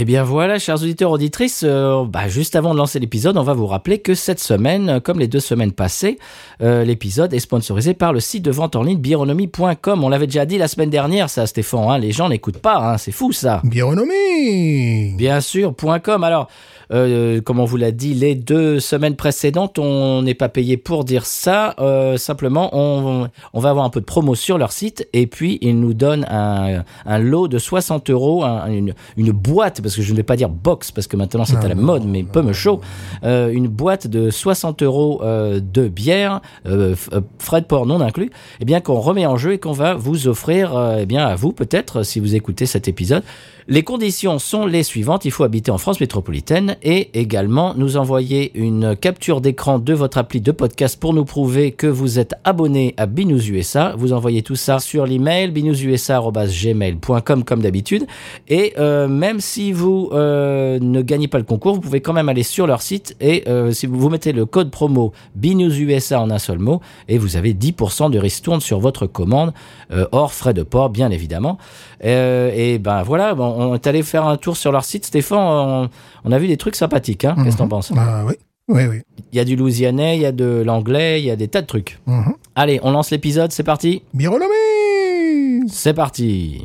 Eh bien voilà, chers auditeurs, auditrices, euh, bah, juste avant de lancer l'épisode, on va vous rappeler que cette semaine, euh, comme les deux semaines passées, euh, l'épisode est sponsorisé par le site de vente en ligne bironomie.com. On l'avait déjà dit la semaine dernière, ça, Stéphane. hein, les gens n'écoutent pas, hein, c'est fou ça. Bironomie Bien sûr, .com. Alors, euh, comme on vous l'a dit, les deux semaines précédentes, on n'est pas payé pour dire ça. Simplement, on, on va avoir un peu de promo sur leur site et puis ils nous donnent un, un lot de 60 euros, un- une, une boîte, parce que je ne vais pas dire box, parce que maintenant c'est à la mode, mais peu me chaud, euh, une boîte de 60 euros euh, de bière, euh, euh, frais de port non inclus, eh bien qu'on remet en jeu et qu'on va vous offrir, euh, eh bien à vous peut-être, si vous écoutez cet épisode. Les conditions sont les suivantes. Il faut habiter en France métropolitaine et également nous envoyer une capture d'écran de votre appli de podcast pour nous prouver que vous êtes abonné à Binous USA. Vous envoyez tout ça sur l'email binoususa.gmail.com comme d'habitude. Et euh, même si vous euh, ne gagnez pas le concours, vous pouvez quand même aller sur leur site et euh, si vous, mettez le code promo BinouSUSA en un seul mot et vous avez 10% de ristourne sur votre commande hors frais de port bien évidemment. Et ben voilà, on est allé faire un tour sur leur site, Stéphane. On, on a vu des trucs sympathiques. Hein Qu'est-ce que t'en penses? Ah oui, oui, oui. Il y a du louisianais, il y a de l'anglais, il y a des tas de trucs. Mhm. Allez, on lance l'épisode. C'est parti. Bironomie C'est parti.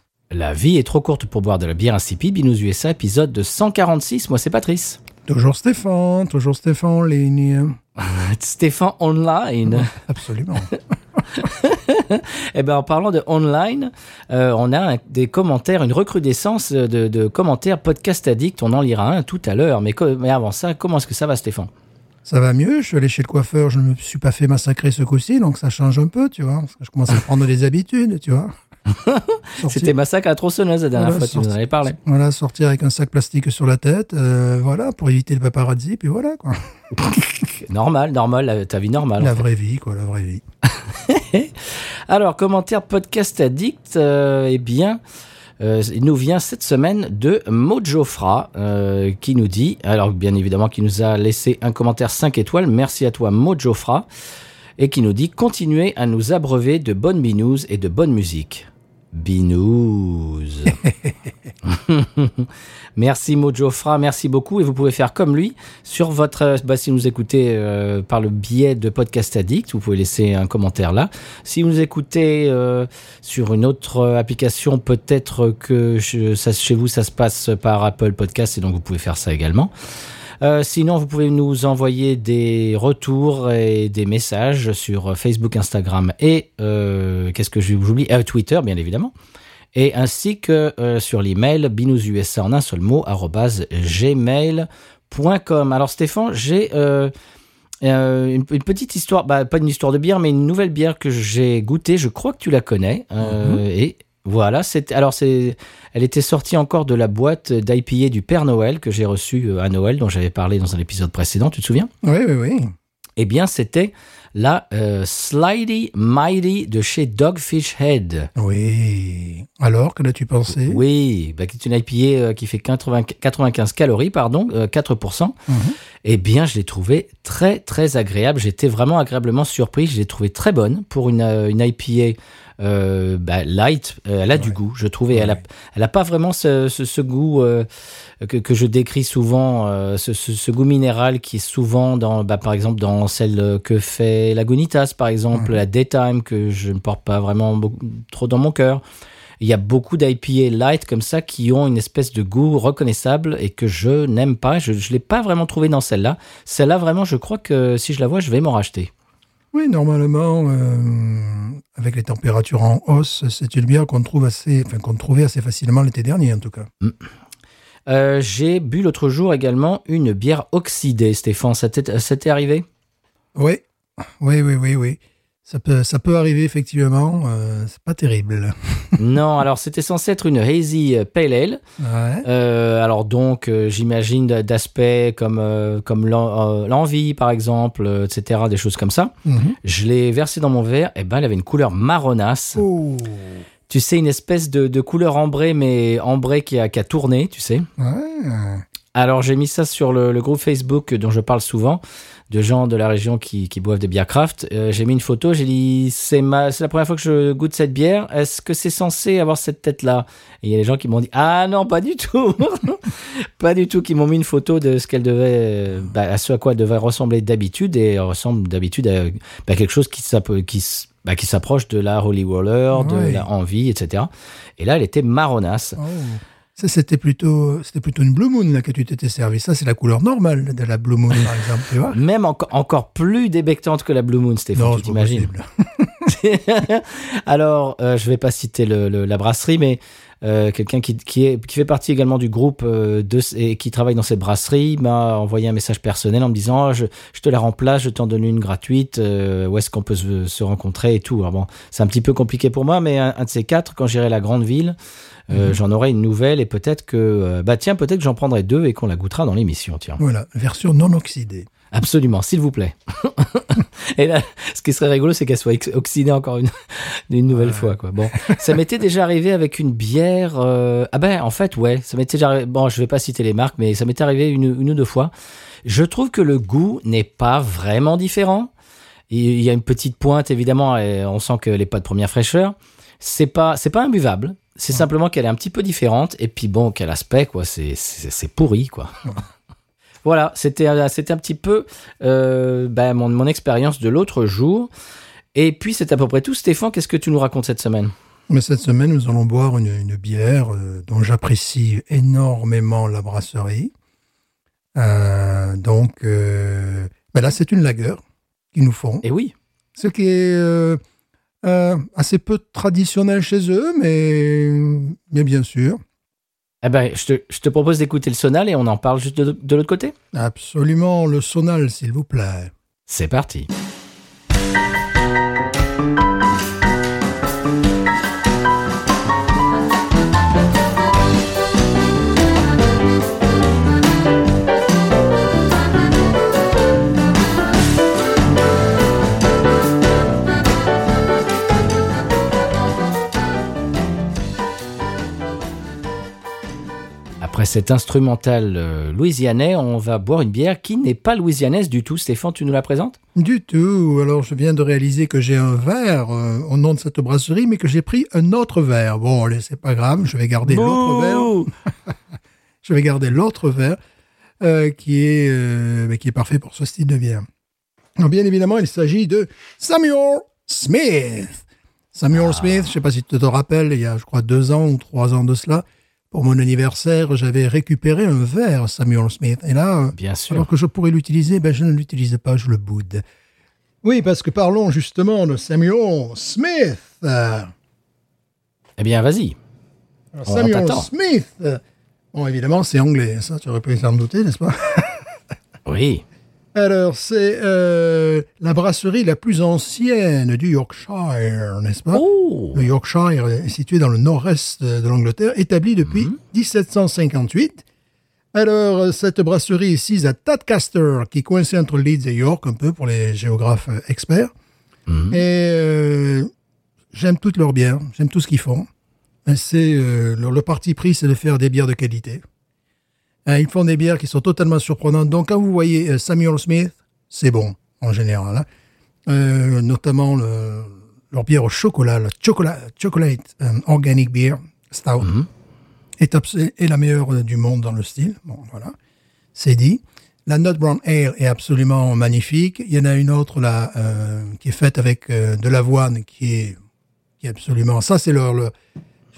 La vie est trop courte pour boire de la bière insipide. Binous USA, épisode de 146. Moi, c'est Patrice. Toujours Stéphane, toujours Stéphane en ligne. Stéphane Online. Absolument. Eh ben, en parlant de online, euh, on a un- des commentaires, une recrudescence de, de commentaires podcast addict. On en lira un tout à l'heure. Mais, mais avant ça, comment est-ce que ça va, Stéphane? Ça va mieux, je suis allé chez le coiffeur, je ne me suis pas fait massacrer ce coup-ci, donc ça change un peu, tu vois. Parce que je commence à prendre des habitudes, tu vois. C'était massacre à la tronçonneuse la dernière Voilà, fois, tu nous en sorti- avais parlé. Voilà, sortir avec un sac plastique sur la tête, euh, voilà, pour éviter le paparazzi, puis voilà, quoi. Normal, normal, la- ta vie normale. La en fait. vraie vie, quoi, la vraie vie. Alors, commentaire podcast addict, euh, eh bien, euh, il nous vient cette semaine de Mojofra euh, qui nous dit, alors bien évidemment, qui nous a laissé un commentaire 5 étoiles. Merci à toi, Mojofra. Et qui nous dit continuez à nous abreuver de bonnes binous et de bonne musique. Binous. merci Mojofra, merci beaucoup. Et vous pouvez faire comme lui sur votre. euh, Bah, si vous écoutez euh, par le biais de Podcast Addict, vous pouvez laisser un commentaire là. Si vous nous écoutez euh, sur une autre euh, application, peut-être que ça, chez vous ça se passe par Apple Podcast et donc vous pouvez faire ça également. Euh, sinon, vous pouvez nous envoyer des retours et des messages sur Facebook, Instagram et euh, qu'est-ce que j'oublie Euh, Twitter, bien évidemment. Et ainsi que sur l'email binoususa en un seul mot gmail.com. Alors Stéphane, j'ai euh, une, une petite histoire, bah, pas une histoire de bière, mais une nouvelle bière que j'ai goûtée. Je crois que tu la connais. Euh, Et voilà, c'est alors c'est, elle était sortie encore de la boîte d'IPA du Père Noël que j'ai reçu euh, à Noël, dont j'avais parlé dans un épisode précédent. Tu te souviens? Oui, oui, oui. Eh bien, c'était la euh, Slidey Mighty de chez Dogfish Head. Oui. Alors, que l'as-tu pensé? Oui, bah, qui est une IPA euh, qui fait 80 95 calories, pardon, euh, 4%. Mhm. Eh bien, je l'ai trouvée très, très agréable. J'étais vraiment agréablement surpris. Je l'ai trouvée très bonne pour une, euh, une IPA euh, bah, light. Euh, elle a du goût, je trouvais. Elle a, elle a pas vraiment ce, ce, ce goût euh, que, que je décris souvent, euh, ce, ce, goût minéral qui est souvent dans, bah, par exemple, dans celle que fait Lagunitas, par exemple, la Daytime, que je ne porte pas vraiment beaucoup- trop dans mon cœur. Il y a beaucoup d'IPA light comme ça qui ont une espèce de goût reconnaissable et que je n'aime pas. Je ne l'ai pas vraiment trouvé dans celle-là. Celle-là, vraiment, je crois que si je la vois, je vais m'en racheter. Oui, normalement, euh, avec les températures en hausse, c'est une bière qu'on trouve assez, enfin, qu'on trouvait assez facilement l'été dernier, en tout cas. Euh, J'ai bu l'autre jour également une bière oxydée, Stéphane. Ça t'est ça t'est arrivé? Oui, oui, oui, oui, oui. Ça peut, ça peut arriver, effectivement. Euh, c'est pas terrible. Non, alors c'était censé être une hazy pale ale. Ouais. Euh, alors donc, euh, j'imagine d'aspects comme euh, comme l'en- euh, l'envie par exemple, euh, etc. Des choses comme ça. Mhm. Je l'ai versé dans mon verre. Et ben, elle avait une couleur marronasse. Oh. Tu sais, une espèce de, de couleur ambrée, mais ambrée qui a, qui a tourné, tu sais. Ouais. Alors j'ai mis ça sur le, le groupe Facebook dont je parle souvent, de gens de la région qui, qui boivent des bières craft. Euh, j'ai mis une photo, j'ai dit c'est ma, c'est la première fois que je goûte cette bière. Est-ce que c'est censé avoir cette tête-là? Et il y a des gens qui m'ont dit ah non pas du tout, pas du tout, qui m'ont mis une photo de ce qu'elle devait, euh, bah, à ce à quoi elle devait ressembler d'habitude et elle ressemble d'habitude à bah, quelque chose qui qui bah, qui s'approche de la Holy Roller, de Ouais. la Envie, etc. Et là elle était marronasse. Oh. Ça, c'était plutôt, c'était plutôt une Blue Moon là, que tu t'étais servi. Ça, c'est la couleur normale de la Blue Moon, par exemple. Tu vois Même enco- encore plus débectante que la Blue Moon, Stéphane, tu c'est pas t'imagines. Alors, euh, je vais pas citer le, le- la brasserie, mais euh, quelqu'un qui, qui, est, qui fait partie également du groupe euh, de, et qui travaille dans cette brasserie m'a envoyé un message personnel en me disant Ah, je, je te la remplace, je t'en donne une gratuite, euh, où est-ce qu'on peut se, se rencontrer et tout. Alors bon, c'est un petit peu compliqué pour moi, mais un, un de ces quatre, quand j'irai à la grande ville, euh, j'en aurai une nouvelle et peut-être que, euh, bah tiens, peut-être que j'en prendrai deux et qu'on la goûtera dans l'émission, tiens. Voilà, version non oxydée. Absolument, s'il vous plaît. Et là, ce qui serait rigolo, c'est qu'elle soit oxydée encore une, une nouvelle fois, quoi. Bon, ça m'était déjà arrivé avec une bière. euh, Ah ben, en fait, ouais, ça m'était déjà. arrivé- Bon, je vais pas citer les marques, mais ça m'était arrivé une, une ou deux fois. Je trouve que le goût n'est pas vraiment différent. Il y a une petite pointe, évidemment, et on sent qu'elle n'est pas de première fraîcheur. C'est pas, c'est pas imbuvable. C'est simplement qu'elle est un petit peu différente. Et puis bon, quel aspect, quoi. C'est, pourri, quoi. Voilà, c'était un- c'était un petit peu euh, ben, mon, mon expérience de l'autre jour. Et puis c'est à peu près tout. Stéphane, qu'est-ce que tu nous racontes cette semaine? Mais cette semaine, nous allons boire une, une bière euh, dont j'apprécie énormément la brasserie. Euh, donc, euh, ben là, c'est une lager qu'ils nous font. Eh oui, Ce qui est euh, assez peu traditionnel chez eux, mais, mais bien sûr, eh ben, je, te, je te propose d'écouter le sonal et on en parle juste de, de l'autre côté. absolument le sonal, s'il vous plaît. C'est parti. Après cet instrumental euh, louisianais, on va boire une bière qui n'est pas louisianaise du tout. Stéphane, tu nous la présentes? Du tout. Alors, je viens de réaliser que j'ai un verre euh, au nom de cette brasserie, mais que j'ai pris un autre verre. Bon, allez, c'est pas grave, je vais garder l'autre verre. Je vais garder l'autre verre euh, qui est euh, mais qui est parfait pour ce style de bière. Alors, bien évidemment, il s'agit de Samuel Smith. Samuel Smith, je sais pas si tu te rappelles, il y a, je crois, deux ans ou trois ans de cela, pour mon anniversaire, j'avais récupéré un verre Samuel Smith. Et là, Bien sûr. alors que je pourrais l'utiliser, ben je ne l'utilise pas, je le boude. Oui, parce que parlons justement de Samuel Smith. Eh bien, vas-y. Samuel. Smith. bon, évidemment, c'est anglais, ça, tu aurais pu s'en douter, n'est-ce pas? Oui. Alors, c'est euh, la brasserie la plus ancienne du Yorkshire, n'est-ce pas? Oh Le Yorkshire est situé dans le nord-est de l'Angleterre, établi depuis 1758. Alors, euh, cette brasserie est sise à Tadcaster, qui est coincée entre Leeds et York, un peu pour les géographes euh, experts. Mhm. Et euh, j'aime toutes leurs bières, j'aime tout ce qu'ils font. C'est euh, leur- parti pris, c'est de faire des bières de qualité. Euh, ils font des bières qui sont totalement surprenantes. Donc, quand vous voyez euh, Samuel Smith, c'est bon en général. hein. Euh, notamment le- leur bière au chocolat, la chocolat, chocolate organic beer stout, Mhm. est, la meilleure du monde dans le style. Bon, voilà, c'est dit. La Nut Brown Ale est absolument magnifique. Il y en a une autre là euh, qui est faite avec euh, de l'avoine qui est, qui est absolument. Ça, c'est leur, le-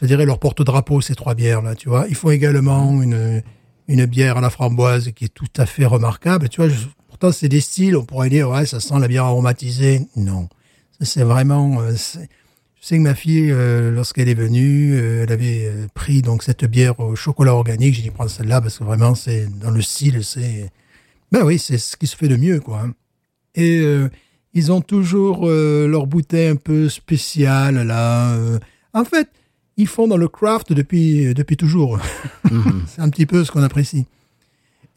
je dirais leur porte-drapeau ces trois bières là, tu vois. Ils font également une une bière à la framboise qui est tout à fait remarquable. Tu vois, pourtant c'est des styles, on pourrait dire ouais, ça sent la bière aromatisée. Non, c'est vraiment. euh, je sais que ma fille, euh, lorsqu'elle est venue, euh, elle avait pris donc cette bière au chocolat organique. J'ai dit prends celle-là parce que vraiment c'est dans le style, c'est. Ben oui, c'est ce qui se fait de mieux, quoi. hein. Et ils ont toujours leur bouteille un peu spéciale là. En fait, ils font dans le craft depuis depuis toujours. Mhm. c'est un petit peu ce qu'on apprécie.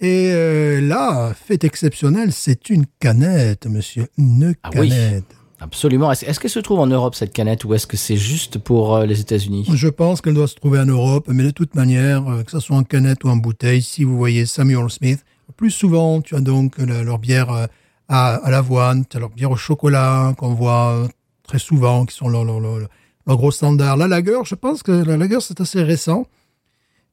Et euh, là, fait exceptionnel, c'est une canette, monsieur, une Ah oui. canette. Absolument. Est-ce qu'elle se trouve en Europe, cette canette, ou est-ce que c'est juste pour euh, les États-Unis? Je pense qu'elle doit se trouver en Europe, mais de toute manière, euh, que ce soit en canette ou en bouteille, si vous voyez Samuel Smith, plus souvent, tu as donc la- leur bière euh, à, à l'avoine, tu as leur bière au chocolat qu'on voit euh, très souvent, qui sont leur, leur, leur- leur gros standard. La lager, je pense que la lager, c'est assez récent.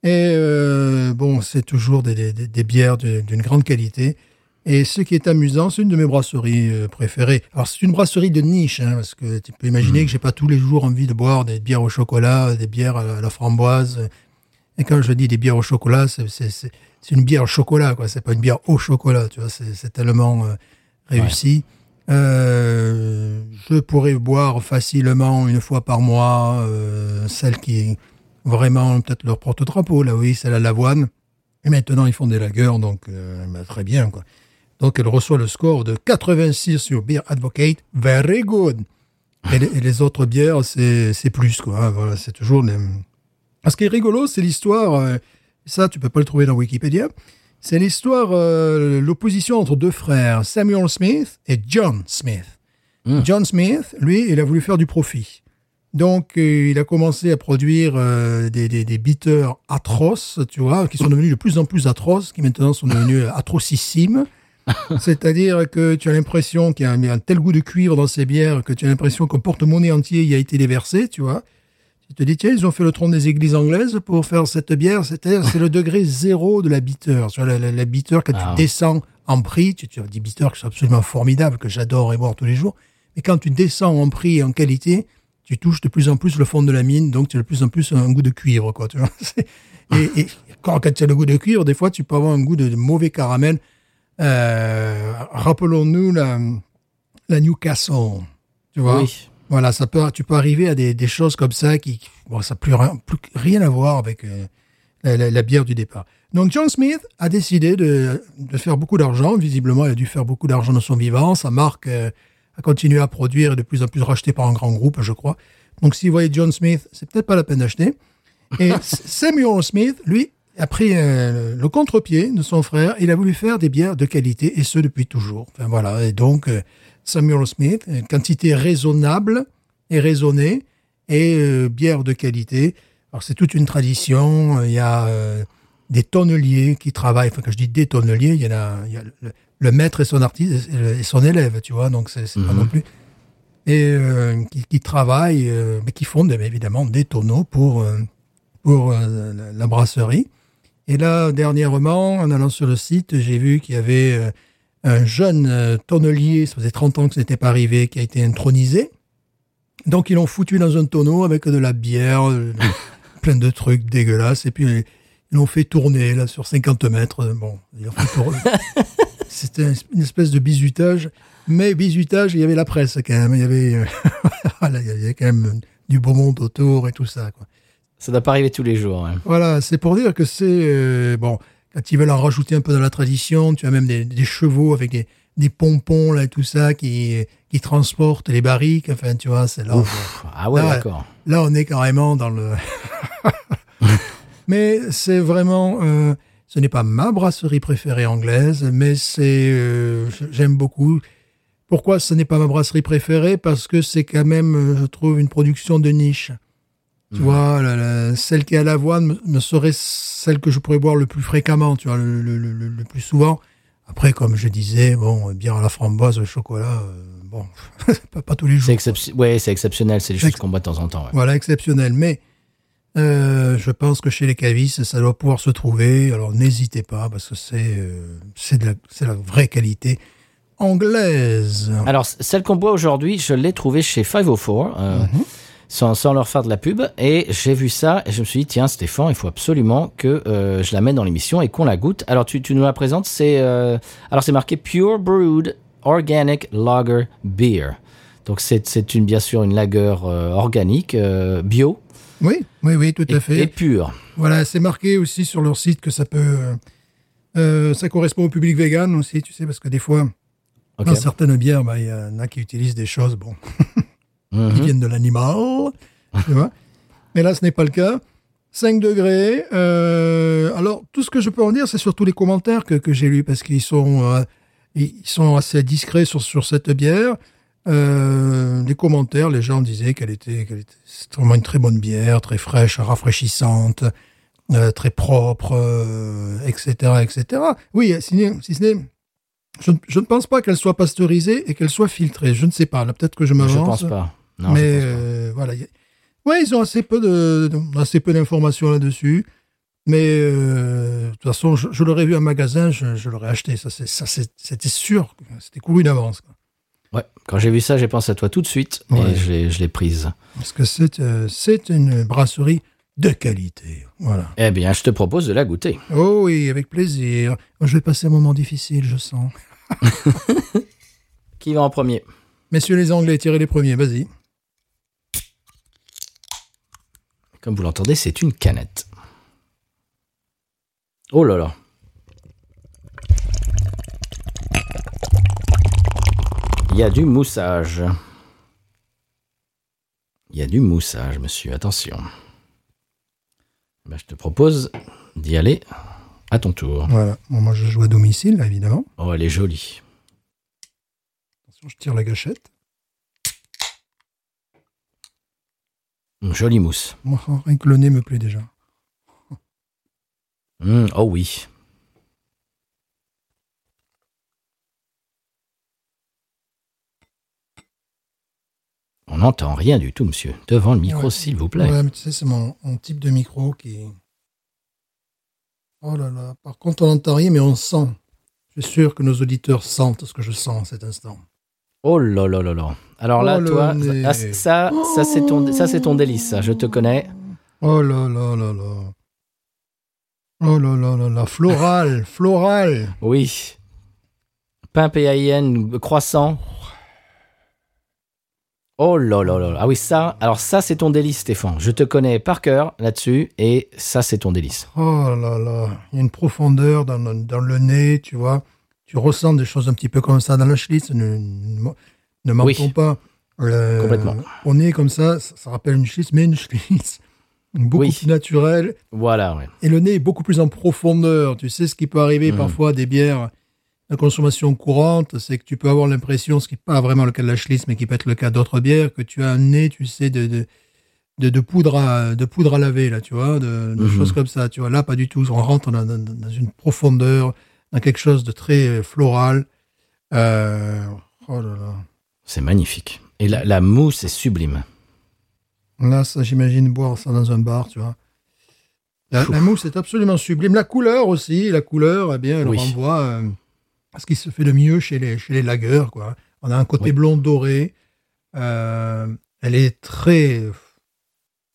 Et euh, bon, c'est toujours des, des- des- des bières d'une grande qualité. Et ce qui est amusant, c'est une de mes brasseries euh, préférées. Alors, c'est une brasserie de niche, hein, parce que tu peux imaginer que j'ai pas tous les jours envie de boire des bières au chocolat, des bières à la, framboise. Et quand je dis des bières au chocolat, c'est, une bière au chocolat, quoi. C'est pas une bière au chocolat, tu vois. C'est, c'est tellement euh, réussi. Euh, je pourrais boire facilement une fois par mois euh, celle qui est vraiment peut-être leur porte-drapeau, là, oui, celle à l'avoine. Et maintenant, ils font des lagers, donc euh, bah, très bien. Donc, elle reçoit le score de 86 sur Beer Advocate. Very good. Et les, autres bières, c'est, plus, quoi. hein, Voilà, c'est toujours les... Ce qui est rigolo, c'est l'histoire, euh, ça, tu peux pas le trouver dans Wikipédia, c'est l'histoire, euh, l'opposition entre deux frères, Samuel Smith et John Smith. Mm. John Smith, lui, il a voulu faire du profit. Donc, euh, il a commencé à produire euh, des, des, des bitters atroces, tu vois, qui sont devenus de plus en plus atroces, qui maintenant sont devenus atrocissimes. C'est-à-dire que tu as l'impression qu'il y a un, un tel goût de cuivre dans ces bières que tu as l'impression qu'un porte-monnaie entier y a été déversé, tu vois. Tu te dis, tiens, ils ont fait le tronc des églises anglaises pour faire cette bière. C'est-à-dire, c'est le degré zéro de la bitter. Tu vois, la, la, la bitter, quand Ah. tu descends en prix, tu, tu as des bitters qui sont absolument formidables, que j'adore et boire tous les jours. Mais quand tu descends en prix et en qualité, tu touches de plus en plus le fond de la mine, donc tu as de plus en plus un goût de cuivre, quoi. Tu vois et, et quand, quand tu as le goût de cuivre, des fois, tu peux avoir un goût de, de mauvais caramel. Euh, Rappelons-nous la, la Newcastle. Tu vois Oui. Voilà, ça peut, tu peux arriver à des, des choses comme ça qui, bon, ça n'a plus, rien- plus rien à voir avec euh, la, la- la bière du départ. Donc John Smith a décidé de, de faire beaucoup d'argent. Visiblement, il a dû faire beaucoup d'argent dans son vivant. Sa marque euh, a continué à produire et de plus en plus rachetée par un grand groupe, je crois. Donc si vous voyez John Smith, c'est peut-être pas la peine d'acheter. Et Samuel Smith, lui, a pris euh, le contre-pied de son frère. Il a voulu faire des bières de qualité, et ce depuis toujours. Enfin voilà. Et donc euh, Samuel Smith, une quantité raisonnable et raisonnée, et euh, bière de qualité. Alors c'est toute une tradition. Il y a euh, des tonneliers qui travaillent. Enfin, quand je dis des tonneliers, il y en a, il y a le, le maître et son artiste et son élève, tu vois. Donc c'est pas Mhm. non plus et euh, qui, qui travaillent, mais qui font évidemment des tonneaux pour pour la, brasserie. Et là, dernièrement, en allant sur le site, j'ai vu qu'il y avait un jeune euh, tonnelier, ça faisait 30 ans que ce n'était pas arrivé, qui a été intronisé. Donc, ils l'ont foutu dans un tonneau avec de la bière, euh, plein de trucs dégueulasses, et puis euh, ils l'ont fait tourner là sur 50 mètres. Bon, fait tourner. C'était une espèce de bizutage, mais bizutage, il y avait la presse quand même. Il y avait, euh, voilà, il y avait quand même du beau monde autour et tout ça. Quoi. Ça doit pas arriver tous les jours. hein. Voilà, c'est pour dire que c'est euh, bon. Quand ils veulent en rajouter un peu dans la tradition, tu as même des, des chevaux avec des, des pompons là, et tout ça qui qui transportent les barriques. Enfin, tu vois, c'est là. Ouf. Ah ouais, Ah ouais. d'accord. Là, on est carrément dans le. mais c'est vraiment. euh, ce n'est pas ma brasserie préférée anglaise, mais c'est. euh, J'aime beaucoup. Pourquoi ce n'est pas ma brasserie préférée? Parce que c'est quand même, euh, je trouve, une production de niche. Tu vois, la- la- celle qui est à l'avoine me, me serait celle que je pourrais boire le plus fréquemment, tu vois, le, le- le- le- le plus souvent. Après, comme je disais, bon, bière à la framboise, au chocolat, euh, bon, pas, pas tous les jours. C'est ouais, c'est exceptionnel. C'est C'est choses qu'on boit de temps en temps. ouais. Voilà, exceptionnel. Mais euh, je pense que chez les cavistes, ça doit pouvoir se trouver. Alors n'hésitez pas, parce que c'est euh, c'est de la, vraie qualité anglaise. Alors, celle qu'on boit aujourd'hui, je l'ai trouvée chez 504. Euh, Mhm. Sans, sans leur faire de la pub. Et j'ai vu ça et je me suis dit, tiens, Stéphane, il faut absolument que euh, je la mette dans l'émission et qu'on la goûte. Alors, tu, tu nous la présentes, c'est euh, alors c'est marqué Pure Brewed Organic Lager Beer. Donc, c'est c'est une, bien sûr une lager euh, organique, bio Oui, oui, oui, tout et, à fait. et pure. Voilà, c'est marqué aussi sur leur site que ça peut. ça correspond au public vegan aussi, tu sais, parce que des fois, dans certaines bières, bah, il y en a qui utilisent des choses, bon, qui Mhm. viennent de l'animal, tu vois. Mais là, ce n'est pas le cas. 5 degrés. euh, alors, tout ce que je peux en dire, c'est surtout les commentaires que, que j'ai lus, parce qu'ils sont, euh, ils sont assez discrets sur, sur cette bière. Euh, les commentaires, les gens disaient qu'elle était, qu'elle était vraiment une très bonne bière, très fraîche, rafraîchissante, très propre, etc., etc. Oui, si, si ce n'est, je, ne- je ne pense pas qu'elle soit pasteurisée et qu'elle soit filtrée. Je ne sais pas. Là, peut-être que je m'avance. Je pense pas. Non, mais euh, voilà. Ouais, ils ont assez peu de, assez peu d'informations là-dessus. Mais euh, de toute façon, je, je l'aurais vu en magasin, je, je l'aurais acheté. Ça, c'est, ça, c'est- c'était sûr. C'était couru d'avance. Ouais, quand j'ai vu ça, j'ai pensé à toi tout de suite Ouais. et je l'ai- je l'ai prise. Parce que c'est, euh, c'est une brasserie de qualité. Voilà. Eh bien, je te propose de la goûter. Oh oui, avec plaisir. Je vais passer un moment difficile, je sens. Qui va en premier? Messieurs les Anglais, tirez les premiers, vas-y. Comme vous l'entendez, c'est une canette. Oh là là. Il y a du moussage. Il y a du moussage, monsieur. Attention. Ben, je te propose d'y aller à ton tour. Voilà. Bon, moi, je joue à domicile, là, évidemment. Oh, elle est jolie. Attention, je tire la gâchette. Jolie mousse. Moi, rien que le nez me plaît déjà. Hum, oh oui. On n'entend rien du tout, monsieur. Devant le micro, Ouais. s'il vous plaît. Ouais, mais tu sais, c'est mon, mon type de micro qui. Oh là là. Par contre, on n'entend rien, mais on sent. Je suis sûr que nos auditeurs sentent ce que je sens à cet instant. Oh là là là là. Alors là, Oh, toi, ça, ça, ça, c'est ton, ça c'est ton délice. Ça, je te connais. Oh là là là là. Oh là là là là. Floral, floral. Oui. Pain PAIN, croissant. Oh là là là. là. Ah oui, ça. Alors ça, c'est ton délice, Stéphane. Je te connais par cœur là-dessus, et ça, c'est ton délice. Oh là là. Il y a une profondeur dans, le- dans le nez, tu vois. Tu ressens des choses un petit peu comme ça dans la schlitz. Ne, ne, ne mentons Oui. pas. Euh, Complètement. Au nez comme ça, ça, ça rappelle une schlitz, mais une schlitz beaucoup Oui. plus naturelle. Voilà, ouais. Et le nez est beaucoup plus en profondeur. Tu sais ce qui peut arriver Mhm. parfois des bières de consommation courante, c'est que tu peux avoir l'impression, ce qui n'est pas vraiment le cas de la Schlitz, mais qui peut être le cas d'autres bières, que tu as un nez, tu sais, de, de, de, de poudre, à, de poudre à laver, là, tu vois, de, de Mhm. choses comme ça. Tu vois, là, pas du tout. On rentre dans, dans- dans une profondeur, dans quelque chose de très euh, floral. Euh, oh là là. C'est magnifique. Et la, la mousse est sublime. Là, ça, j'imagine boire ça dans un bar, tu vois. La, la mousse est absolument sublime. La couleur aussi, la couleur, eh bien, elle Oui. renvoie euh, à ce qui se fait de mieux chez les, chez les quoi. On a un côté Oui. blond doré. euh, elle est très,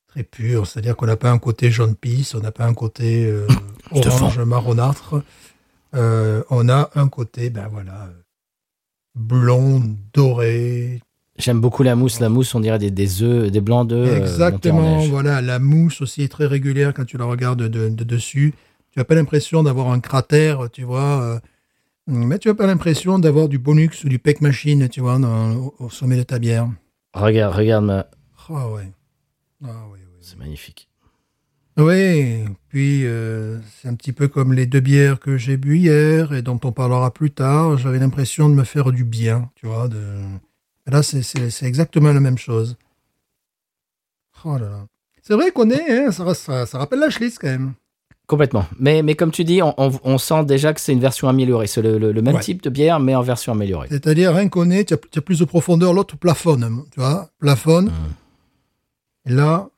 très pure, c'est-à-dire qu'on n'a pas un côté jaune pisse, on n'a pas un côté euh, orange marronâtre. Euh, on a un côté, ben voilà, blond, doré, J'aime beaucoup la mousse. La mousse, on dirait des, des œufs, des blancs d'œufs. euh, Exactement, voilà, la mousse aussi est très régulière quand tu la regardes de, de dessus. Tu n'as pas l'impression d'avoir un cratère, tu vois, euh, mais tu n'as pas l'impression d'avoir du bonux ou du pec machine, tu vois, dans- au, au sommet de ta bière. Regarde, regarde, ma- Ah ouais. Ah oui, oui. c'est magnifique. Oui, puis euh, c'est un petit peu comme les deux bières que j'ai bu hier et dont on parlera plus tard. J'avais l'impression de me faire du bien, tu vois. De... Là, c'est- exactement la même chose. Oh là là. C'est vrai qu'on est, hein, ça, ça, ça rappelle la Schlitz quand même. Complètement. Mais, mais comme tu dis, on, on- on sent déjà que c'est une version améliorée. C'est le, le- le même Ouais. type de bière, mais en version améliorée. C'est-à-dire, rien qu'on est, tu as, plus de profondeur, l'autre plafonne, tu vois, plafonne. Mm. Et là,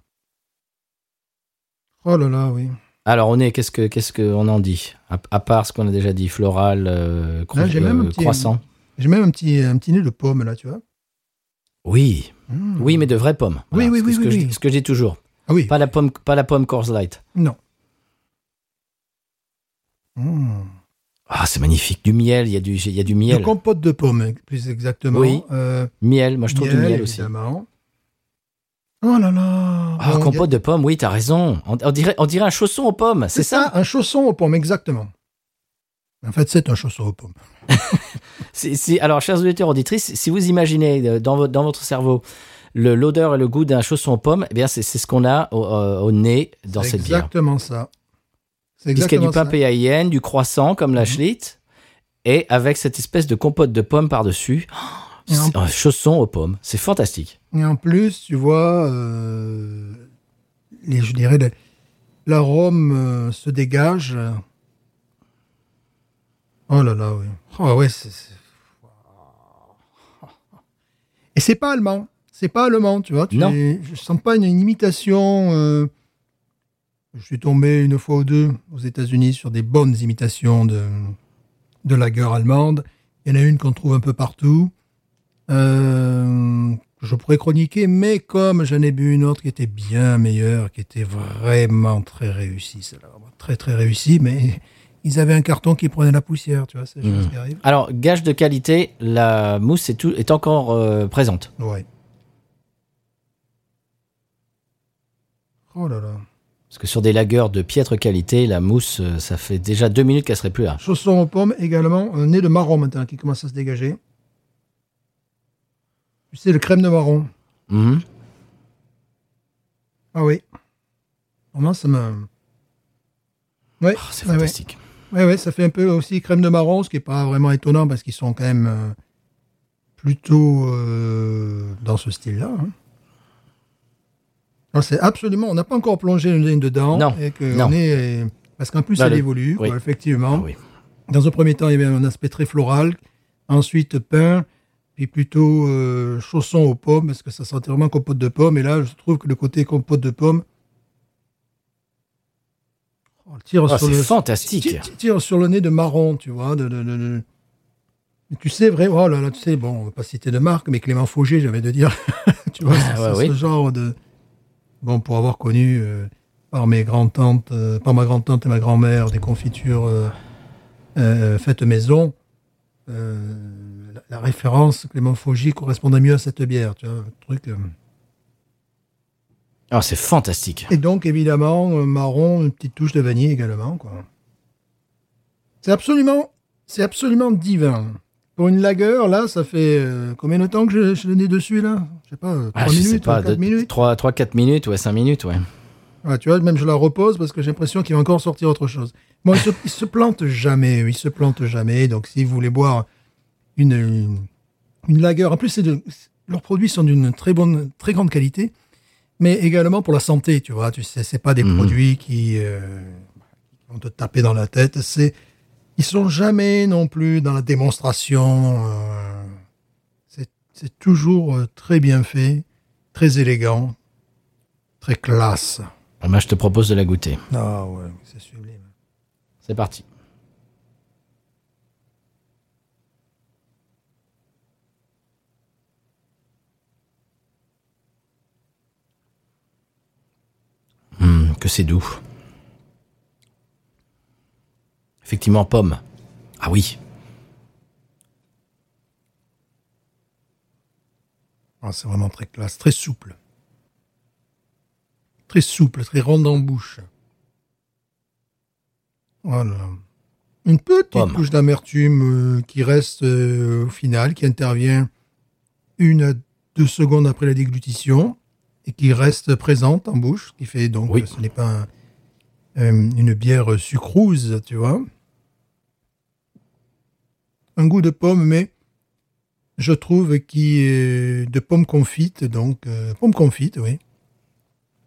oh là là, oui. Alors, on est, qu'est-ce que qu'est-ce qu'on en dit? À, à part ce qu'on a déjà dit, floral, euh, cro- Là, j'ai même un euh, petit- croissant. J'ai même un petit, un petit nez de pomme là, tu vois. Oui. Oui, mais de vraies pommes. Oui, oui, ce que- oui, ce que oui, je- oui. Ce que j'ai toujours. Ah oui, Pas la pomme, pas la pomme Coors Light. non. Mmh. Ah, c'est magnifique. Du miel, il y a du, il y a du De miel. compote de pommes, plus exactement. Oui. Euh, Miel, moi je trouve du miel aussi. Oh là là. Ah, Bon, a- compote de pommes, oui, t'as raison. On, on dirait, on dirait un chausson aux pommes, c'est ça, Un chausson aux pommes, exactement. En fait, c'est un chausson aux pommes. Alors, chers auditeurs, auditrices, si vous imaginez euh, dans votre, dans votre cerveau le- l'odeur et le goût d'un chausson aux pommes, eh bien, c'est ce qu'on a au, euh, au nez dans cette bière. exactement ça. C'est Puisqu'il y a du exactement pain. PAIN, du croissant comme la Mhm. Schlitt, et avec cette espèce de compote de pommes par-dessus. C'est un chausson aux pommes. C'est fantastique. Et en plus, tu vois, euh, les, je dirais, l'arôme euh, se dégage. Oh là là, oui. Oh ouais, c'est. c'est- Et c'est pas allemand. C'est pas allemand, tu vois. Tu Non. es- je sens pas une, une imitation. euh, Je suis tombé une fois ou deux aux États-Unis sur des bonnes imitations de, de lager allemande. Il y en a une qu'on trouve un peu partout. Euh, je pourrais chroniquer, mais comme j'en ai bu une autre qui était bien meilleure, qui était vraiment très réussie, celle-là, très très réussie, mais ils avaient un carton qui prenait la poussière, tu vois, c'est qui arrivent. Alors, gage de qualité, la mousse est, tout, est encore euh, présente. Ouais. Oh là là. Parce que sur des lagers de piètre qualité, la mousse, euh, ça fait déjà deux minutes qu'elle serait plus là. Chaussons aux pommes également, un nez de marron maintenant qui commence à se dégager. Tu sais, le crème de marron. Mhm. Ah oui. Vraiment, ça me. Ouais, Oh, c'est ouais, fantastique. Ouais, ouais, ça fait un peu aussi crème de marron, ce qui est pas vraiment étonnant parce qu'ils sont quand même euh, plutôt euh, dans ce style-là. hein. Non, c'est absolument, on n'a pas encore plongé le nez dedans. Non, Et que non. on est, parce qu'en plus, Bah, elle le- évolue, quoi, effectivement. Ah oui. Dans un premier temps, il y avait un aspect très floral. Ensuite, pain. Puis plutôt euh, chausson aux pommes, parce que ça sentait vraiment compote de pommes. Et là, je trouve que le côté compote de pommes. Oh, le tire Ah, sur c'est le, fantastique. Tire, sur le nez de marron, tu vois. De, de- de- de- Mais tu sais, vrai, oh là là, tu sais, bon, on va pas citer de marque, mais Clément Fauger, j'avais de dire. tu vois, ouais, oui. ce genre de. Bon, pour avoir connu euh, par mes grands-tantes, euh, par ma grand-tante et ma grand-mère, des confitures euh, faites maison, la, la référence Clément Fauger correspondait mieux à cette bière, tu vois, le truc. euh. Ah, c'est fantastique. Et donc, évidemment, euh, marron, une petite touche de vanille également, quoi. C'est absolument, c'est absolument divin. Pour une lagueur, là, ça fait euh, combien de temps que je, je nez dessus, là? Je sais pas, euh, 3 Ah, minutes, sais pas, 4 minutes? 3, 4 minutes, ouais, 5 minutes, ouais. Ouais, tu vois, même je la repose parce que j'ai l'impression qu'il va encore sortir autre chose. Bon, il se, il se plante jamais, il se plante jamais. Donc, si vous voulez boire une, une, une lagueur, en plus, de, leurs produits sont d'une très bonne, très grande qualité, mais également pour la santé, tu vois. Tu sais, c'est pas des Mhm. produits qui, euh, qui vont te taper dans la tête. C'est, ils sont jamais non plus dans la démonstration. euh, c'est, c'est toujours euh, très bien fait, très élégant, très classe. Ah, je te propose de la goûter. Ah ouais, c'est sublime. C'est parti. Hum, que c'est doux. Effectivement, pomme. Ah oui. Ah, c'est vraiment très classe, très souple. Très souple, très ronde en bouche. Voilà. Une petite Pomme. touche d'amertume euh, qui reste euh, au final, qui intervient une à deux secondes après la déglutition et qui reste présente en bouche, ce qui fait donc Oui. que ce n'est pas un- euh, une bière sucrose, tu vois. Un goût de pomme, mais je trouve qui est de pomme confite, donc pomme confite, oui,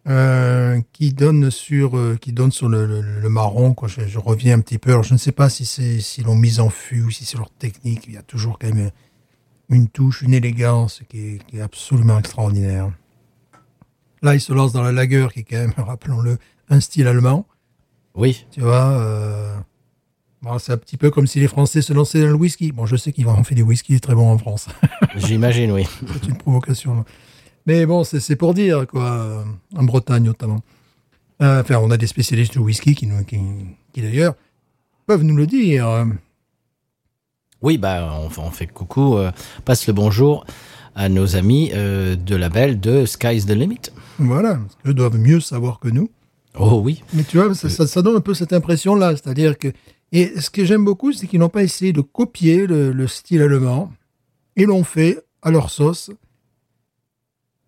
Euh, qui donne sur euh, qui donne sur le, le- le marron. Quoi. Je, je reviens un petit peu. Alors je ne sais pas si c'est si l'ont mise en fût ou si c'est leur technique. Il y a toujours quand même une touche, une élégance qui est, qui est absolument extraordinaire. Là, il se lance dans la lagueur, qui est quand même, rappelons-le, un style allemand. Oui. Tu vois, euh, Bon, c'est un petit peu comme si les Français se lançaient dans le whisky. Bon, je sais qu'ils ont fait des whisky très bons en France. J'imagine, oui. c'est une provocation. Mais bon, c'est pour dire, quoi, euh, en Bretagne notamment. Euh, enfin, on a des spécialistes du whisky qui, nous, qui, qui d'ailleurs, peuvent nous le dire. Oui, bah, on, on fait coucou, euh, passe le bonjour à nos amis euh, de label de Sky's the Limit. Voilà, parce qu'eux doivent mieux savoir que nous. Oh oui. Mais tu vois, ça, ça- ça donne un peu cette impression-là. C'est-à-dire que. Et ce que j'aime beaucoup, c'est qu'ils n'ont pas essayé de copier le, le style allemand. Ils l'ont fait à leur sauce.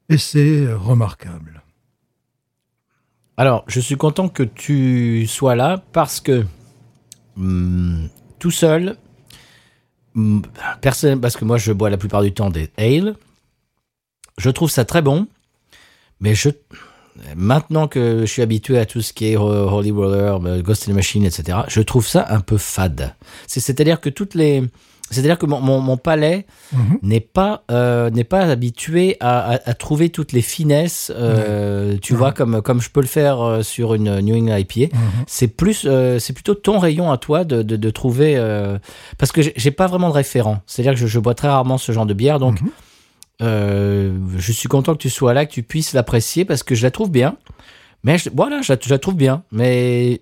Et c'est euh, remarquable. Alors, je suis content que tu sois là parce que hum, tout seul, hum, personne, parce que moi je bois la plupart du temps des ale, je trouve ça très bon, mais je maintenant que je suis habitué à tout ce qui est Ho- Holy Roller, euh, Ghost in the Machine, etc., je trouve ça un peu fade. C'est- C'est-à-dire que toutes les, c'est-à-dire que mon, mon, mon palais Mhm. n'est pas euh, n'est pas habitué à, à, à trouver toutes les finesses. euh, Tu vois comme comme je peux le faire euh, sur une New England IPA. Mhm. C'est plus euh, c'est plutôt ton rayon à toi de de, de trouver parce que j'ai- pas vraiment de référent. C'est-à-dire que je, je bois très rarement ce genre de bière donc. Mhm. je suis content que tu sois là, que tu puisses l'apprécier parce que je la trouve bien. Mais je, voilà, je la, je la trouve bien. Mais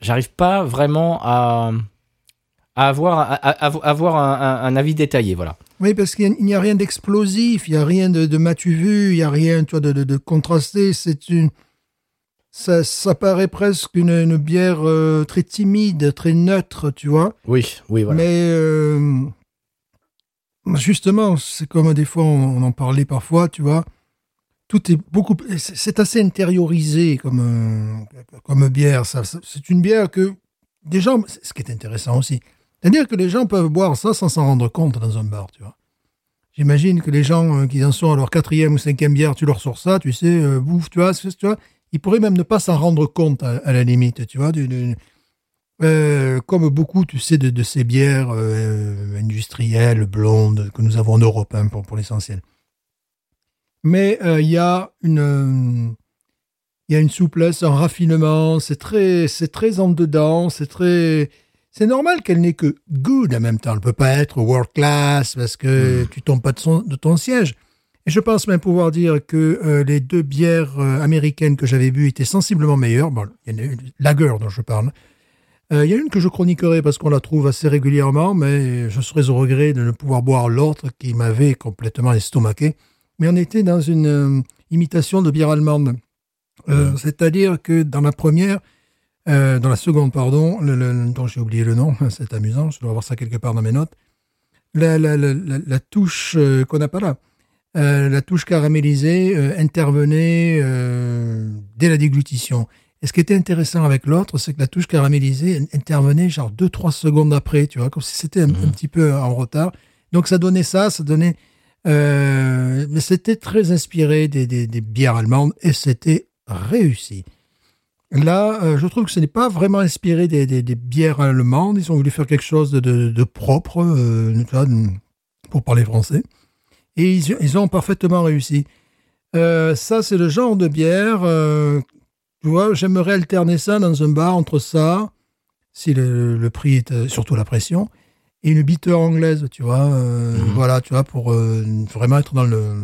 j'arrive pas vraiment à, à avoir, à, à- à avoir un, avis détaillé. Voilà. Oui, parce qu'il n'y a- rien d'explosif, il n'y a rien de, de matu vu, il n'y a rien tu vois, de, de, de contrasté. C'est une. Ça, ça paraît presque une, une bière euh, très timide, très neutre, tu vois. Oui, oui, Mais euh, justement, c'est comme des fois on, on en parlait parfois, tu vois. Tout est beaucoup, c'est assez intériorisé comme euh, comme bière. Ça, ça- c'est une bière que c'est ce qui est intéressant aussi, c'est-à-dire que les gens peuvent boire ça sans s'en rendre compte dans un bar, tu vois. J'imagine que les gens euh, qui en sont à leur quatrième ou cinquième bière, tu leur sors ça, tu sais, euh, bouffe, tu vois, tu vois, ils pourraient même ne pas s'en rendre compte à, la limite, tu vois, euh, comme beaucoup, tu sais, de, ces bières industrielles, blondes, que nous avons en Europe, hein, pour, l'essentiel. Mais il y a une... il y a une souplesse, un raffinement, c'est très, c'est très en dedans, c'est très, c'est normal qu'elle n'ait que good en même temps. Elle peut pas être world class parce que tu tombes pas de, son- de ton siège. Et je pense même pouvoir dire que euh, les deux bières euh, américaines que j'avais bu étaient sensiblement meilleures. Bon, il y en a une, Lager dont je parle. Euh, Il y a une que je chroniquerai parce qu'on la trouve assez régulièrement, mais je serais au regret de ne pouvoir boire l'autre qui m'avait complètement estomaqué. Mais on était dans une euh, imitation de bière allemande. Euh, C'est-à-dire que dans la première, euh, dans la seconde, pardon, le, le- dont j'ai oublié le nom, c'est amusant, je dois avoir ça quelque part dans mes notes, la, la, la, la, la touche euh, qu'on n'a pas là, euh, la touche caramélisée euh, intervenait dès la déglutition. Et ce qui était intéressant avec l'autre, c'est que la touche caramélisée intervenait genre 2-3 secondes après, tu vois, comme si c'était un, un petit peu en retard. Donc ça donnait ça, ça donnait... mais c'était très inspiré des, des, des bières allemandes et c'était réussi. Là, euh, je trouve que ce n'est pas vraiment inspiré des, des, des bières allemandes. Ils ont voulu faire quelque chose de, de, de propre, euh, pour parler français. Et ils, ils ont parfaitement réussi. Euh, ça, c'est le genre de bière, tu vois, j'aimerais alterner ça dans un bar entre ça, si le, le prix est, surtout la pression, et une bitter anglaise, tu vois. Mhm. Voilà, tu vois, pour vraiment être dans le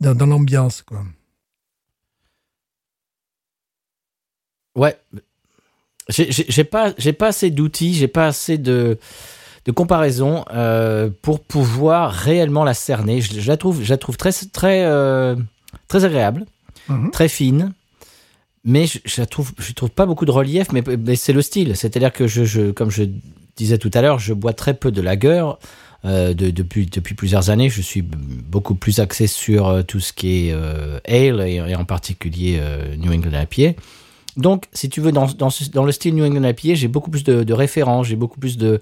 dans, dans l'ambiance, quoi. Ouais. J'ai- pas, pas assez d'outils, j'ai pas assez de, de comparaison euh, pour pouvoir réellement la cerner. Je, je la trouve, je la trouve très, très, euh, très agréable, Mhm. très fine. Mais je, je la trouve, je trouve pas beaucoup de relief, mais, mais c'est le style. C'est-à-dire que je, je, comme je disais tout à l'heure, je bois très peu de lager. Euh, de- depuis, depuis plusieurs années, je suis beaucoup plus axé sur euh, tout ce qui est ale et, et en particulier New England IPA. Donc, si tu veux, dans, dans, le style New England IPA, j'ai beaucoup plus de, de références, j'ai beaucoup plus de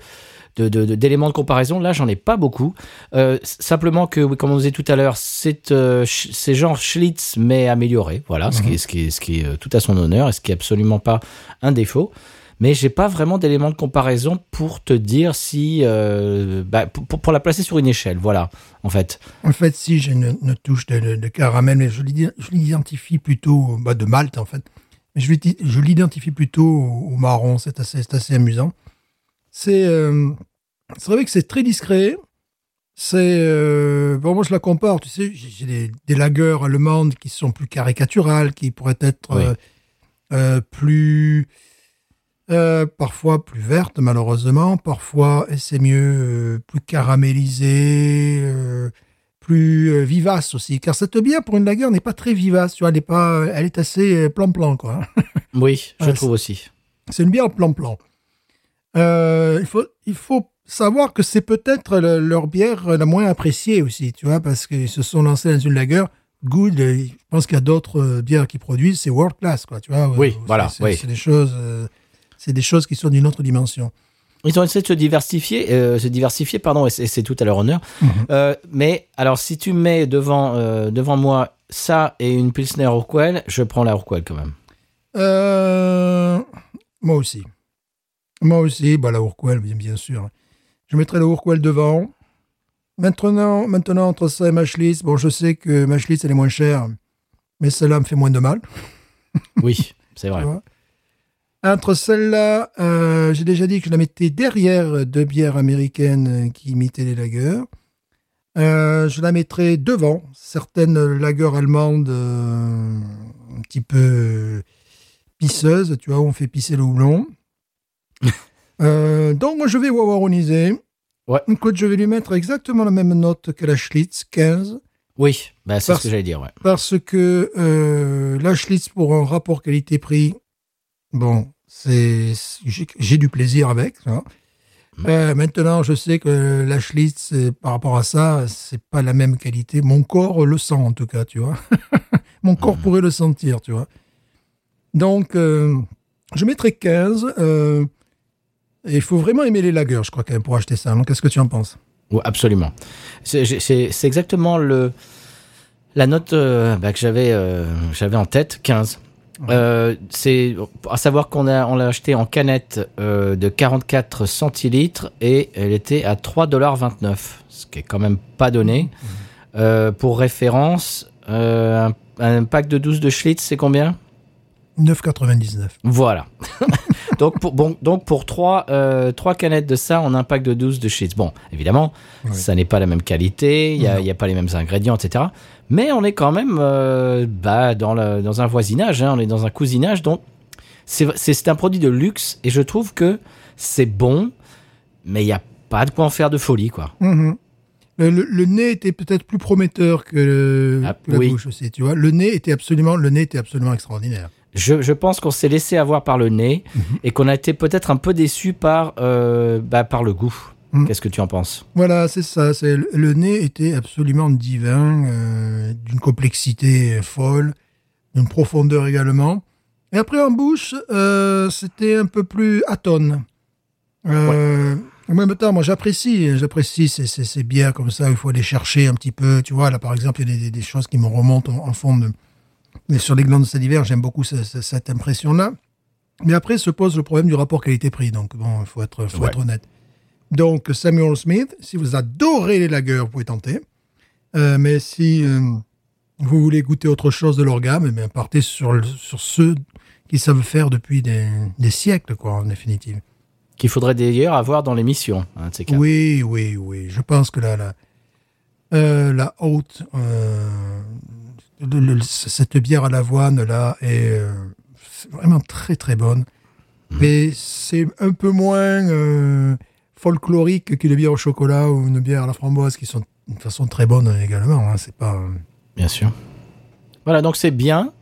de- de- de- d'éléments de, comparaison. Là, j'en ai pas beaucoup. Euh, simplement que, oui, comme on disait tout à l'heure, c'est euh, c'est genre Schlitz, mais amélioré. Voilà, ce, qui est, ce, qui est, ce qui est euh, tout à son honneur et ce qui est absolument pas un défaut. Mais j'ai pas vraiment d'éléments de comparaison pour te dire si. euh, bah, pour, pour- la placer sur une échelle, voilà, en fait. En fait, si j'ai une, une touche de, caramel, mais je l'identifie plutôt bah, de malt en fait. Mais je l'identifie plutôt au, au marron. C'est assez, amusant. C'est euh, c'est vrai que c'est très discret. C'est euh, bon, moi je la compare. Tu sais, j'ai des, des lagers allemandes qui sont plus caricaturales, qui pourraient être Oui. euh, euh, plus parfois plus vertes malheureusement, parfois et c'est mieux plus caramélisées, plus euh, vivaces aussi. Car cette bière pour une lager n'est pas très vivace. Tu vois, elle est pas, elle est assez euh, plan-plan quoi. Oui, je Ouais, trouve aussi. C'est une bière plan-plan. Euh, il, faut, il faut savoir que c'est peut-être le- leur bière la moins appréciée aussi, tu vois, parce qu'ils se sont lancés dans une lager. Good, je pense qu'il y a d'autres bières qui produisent, c'est world class, quoi, tu vois. Oui, voilà, c'est- oui. C'est des choses, c'est des choses qui sont d'une autre dimension. Ils ont essayé de se diversifier, euh, se diversifier, pardon, et c'est tout à leur honneur. Mhm. Euh, mais alors, si tu mets devant euh, devant moi ça et une Pilsner Urquell, je prends la Urquell quand même. Moi aussi. Moi aussi, bah, la Urquell, bien, bien sûr. Je mettrai la Urquell devant. Maintenant, maintenant, entre ça et Machlitz, bon, je sais que Machlitz, elle est moins chère, mais celle-là me fait moins de mal. Oui, c'est vrai. Entre celle-là, euh, j'ai déjà dit que je la mettais derrière deux bières américaines qui imitaient les lagers. Euh, je la mettrai devant certaines lagers allemandes euh, un petit peu pisseuses, tu vois, où on fait pisser le houblon. Donc, moi, je vais wawaroniser. Ouais. Écoute, je vais lui mettre exactement la même note que la Schlitz, 15. Oui, bah, c'est ce que j'allais dire. Ouais. Parce que la Schlitz, pour un rapport qualité-prix, bon, c'est j'ai du plaisir avec. tu vois. Euh, maintenant, je sais que la Schlitz, par rapport à ça, c'est pas la même qualité. Mon corps le sent, en tout cas, tu vois. Mon corps pourrait le sentir, tu vois. Donc, euh, je mettrai 15. euh, et il faut vraiment aimer les lagers, je crois, quand même, pour acheter ça. Donc, qu'est-ce que tu en penses? Ouais, absolument. C'est exactement le la note bah, que j'avais j'avais en tête, 15. Euh, c'est à savoir qu'on a on l'a acheté en canette euh, de 44 centilitres et elle était à 3,29$, ce qui est quand même pas donné. Euh, pour référence, un, un pack de 12 de Schlitz, c'est combien? 9,99. Voilà. donc pour bon donc pour trois euh, trois canettes de ça, on a un pack de 12 de Schlitz. Bon, évidemment, ça n'est pas la même qualité, il y a, Non. il y a pas les mêmes ingrédients, etc. Mais on est quand même euh, bah, dans, le, dans un voisinage, hein, on est dans un cousinage, donc c'est un produit de luxe et je trouve que c'est bon, mais il n'y a pas de quoi en faire de folie, quoi. Mhm. Le, le- le nez était peut-être plus prometteur que, le- Ah, que la oui. bouche aussi, tu vois. Le nez était absolument, le nez était absolument extraordinaire. Je, je pense qu'on s'est laissé avoir par le nez Mhm. et qu'on a été peut-être un peu déçu par, euh, bah, par le goût. Mhm. Qu'est-ce que tu en penses? Voilà, c'est ça. C'est le, le nez était absolument divin, euh, d'une complexité folle, d'une profondeur également. Et après en bouche, euh, c'était un peu plus atone. Euh, En même temps, moi j'apprécie, j'apprécie ces, ces, ces bières comme ça. où Il faut aller chercher un petit peu. Tu vois, là par exemple, il y a des, des choses qui me remontent en, en fond de. Mais sur les glandes de salivaire, j'aime beaucoup ce- ce- cette impression-là. Mais après se pose le problème du rapport qualité-prix. Donc bon, il faut être, faut Ouais. être honnête. Donc Samuel Smith, si vous adorez les lagers, vous pouvez tenter. Euh, mais si euh, vous voulez goûter autre chose de leur gamme, eh bien, partez sur, le- sur ceux qui savent faire depuis des, des siècles, quoi, en définitive. Qu'il faudrait d'ailleurs avoir dans l'émission. hein. Oui, oui, oui. Je pense que la, la, euh, la haute, le- le- cette bière à l'avoine, là, est vraiment très, très bonne. Mais c'est un peu moins folklorique qu'une bière au chocolat ou une bière à la framboise, qui sont de toute façon très bonnes également. Hein. C'est pas... euh, Bien sûr. Voilà, donc c'est bien.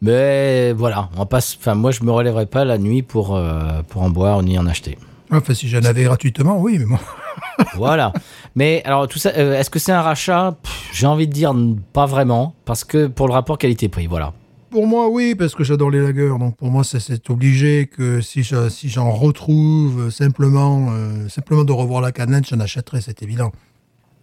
Mais voilà, on passe. Enfin, moi, je me relèverai pas la nuit pour, euh, pour en boire ni en acheter. Enfin, si j'en avais gratuitement, oui, mais bon. voilà. Mais alors, tout ça, euh, est-ce que c'est un rachat? J'ai envie de dire pas vraiment, parce que pour le rapport qualité-prix, voilà. Pour moi, oui, parce que j'adore les lagers. Donc pour moi, c'est- obligé que si je- si j'en retrouve euh, simplement, euh, simplement de revoir la canette, j'en achèterais, c'est évident.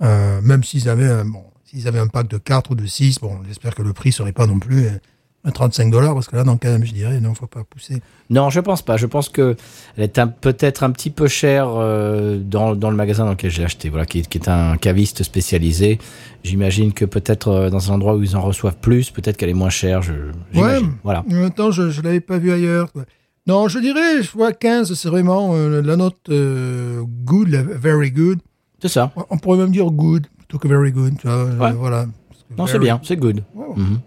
Euh, même s'ils avaient, un- bon, avaient un pack de 4 ou de 6, bon, j'espère que le prix serait pas non plus euh, à 35 dollars, parce que là, dans quand même, je dirais, non, faut pas pousser. Non, je pense pas. Je pense que elle est peut-être un petit peu chère euh, dans, dans le magasin dans lequel j'ai acheté, voilà, qui, qui est un caviste spécialisé. J'imagine que peut-être euh, dans un endroit où ils en reçoivent plus, peut-être qu'elle est moins chère. Je, j'imagine. Voilà. En même temps, je ne l'avais pas vu ailleurs. Non, je dirais, je vois 15, c'est vraiment euh, la note good, la very good. C'est ça. On pourrait même dire good plutôt que very good, tu vois. Ouais. voilà. Parce que Non, c'est bien, c'est good. Ouais. Mhm.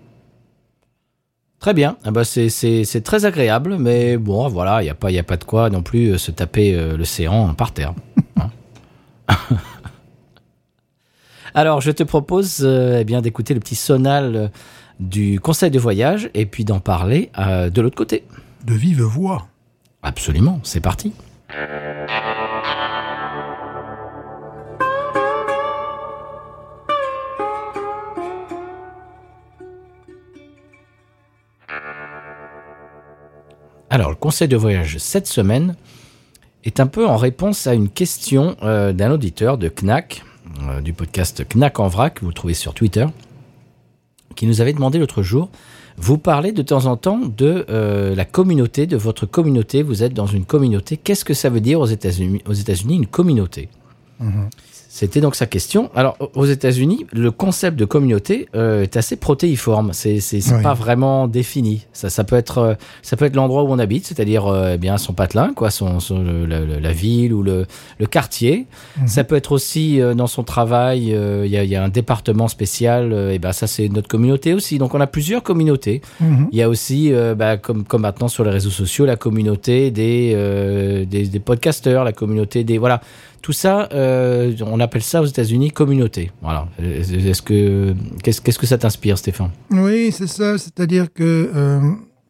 Très bien. Ah bah c'est, c'est, c'est très agréable, mais bon, voilà, il n'y a, pas- y a pas de quoi non plus euh, se taper euh, l'océan par terre. Hein. Alors, je te propose euh, eh bien, d'écouter le petit sonal euh, du conseil de voyage et puis d'en parler euh, de l'autre côté. De vive voix. Absolument, c'est parti. Alors, le conseil de voyage cette semaine est un peu en réponse à une question euh, d'un auditeur de Knack, euh, du podcast Knack en vrac, que vous trouvez sur Twitter, qui nous avait demandé l'autre jour vous parlez de temps en temps de euh, la communauté, de votre communauté. Vous êtes dans une communauté. Qu'est-ce que ça veut dire aux États-Unis, aux États-Unis une communauté? C'était donc sa question. Alors, aux États-Unis, le concept de communauté euh, est assez protéiforme. C'est, Oui. pas vraiment défini. Ça, ça peut être, euh, ça peut être l'endroit où on habite, c'est-à-dire euh, eh bien son patelin, quoi, son, son- le- le- la ville ou le, le quartier. Ça peut être aussi euh, dans son travail. euh, Il y, a, y a un département spécial. euh, et ben ça, c'est notre communauté aussi. Donc, on a plusieurs communautés. Mhm. Il y a aussi, bah, comme, comme maintenant sur les réseaux sociaux, la communauté des, euh, des, des podcasteurs, la communauté des. Voilà. Tout ça, euh, on appelle ça aux États-Unis communauté. Voilà. Est-ce que qu'est-ce que ça t'inspire, Stéphane? Oui, c'est ça. C'est-à-dire que euh,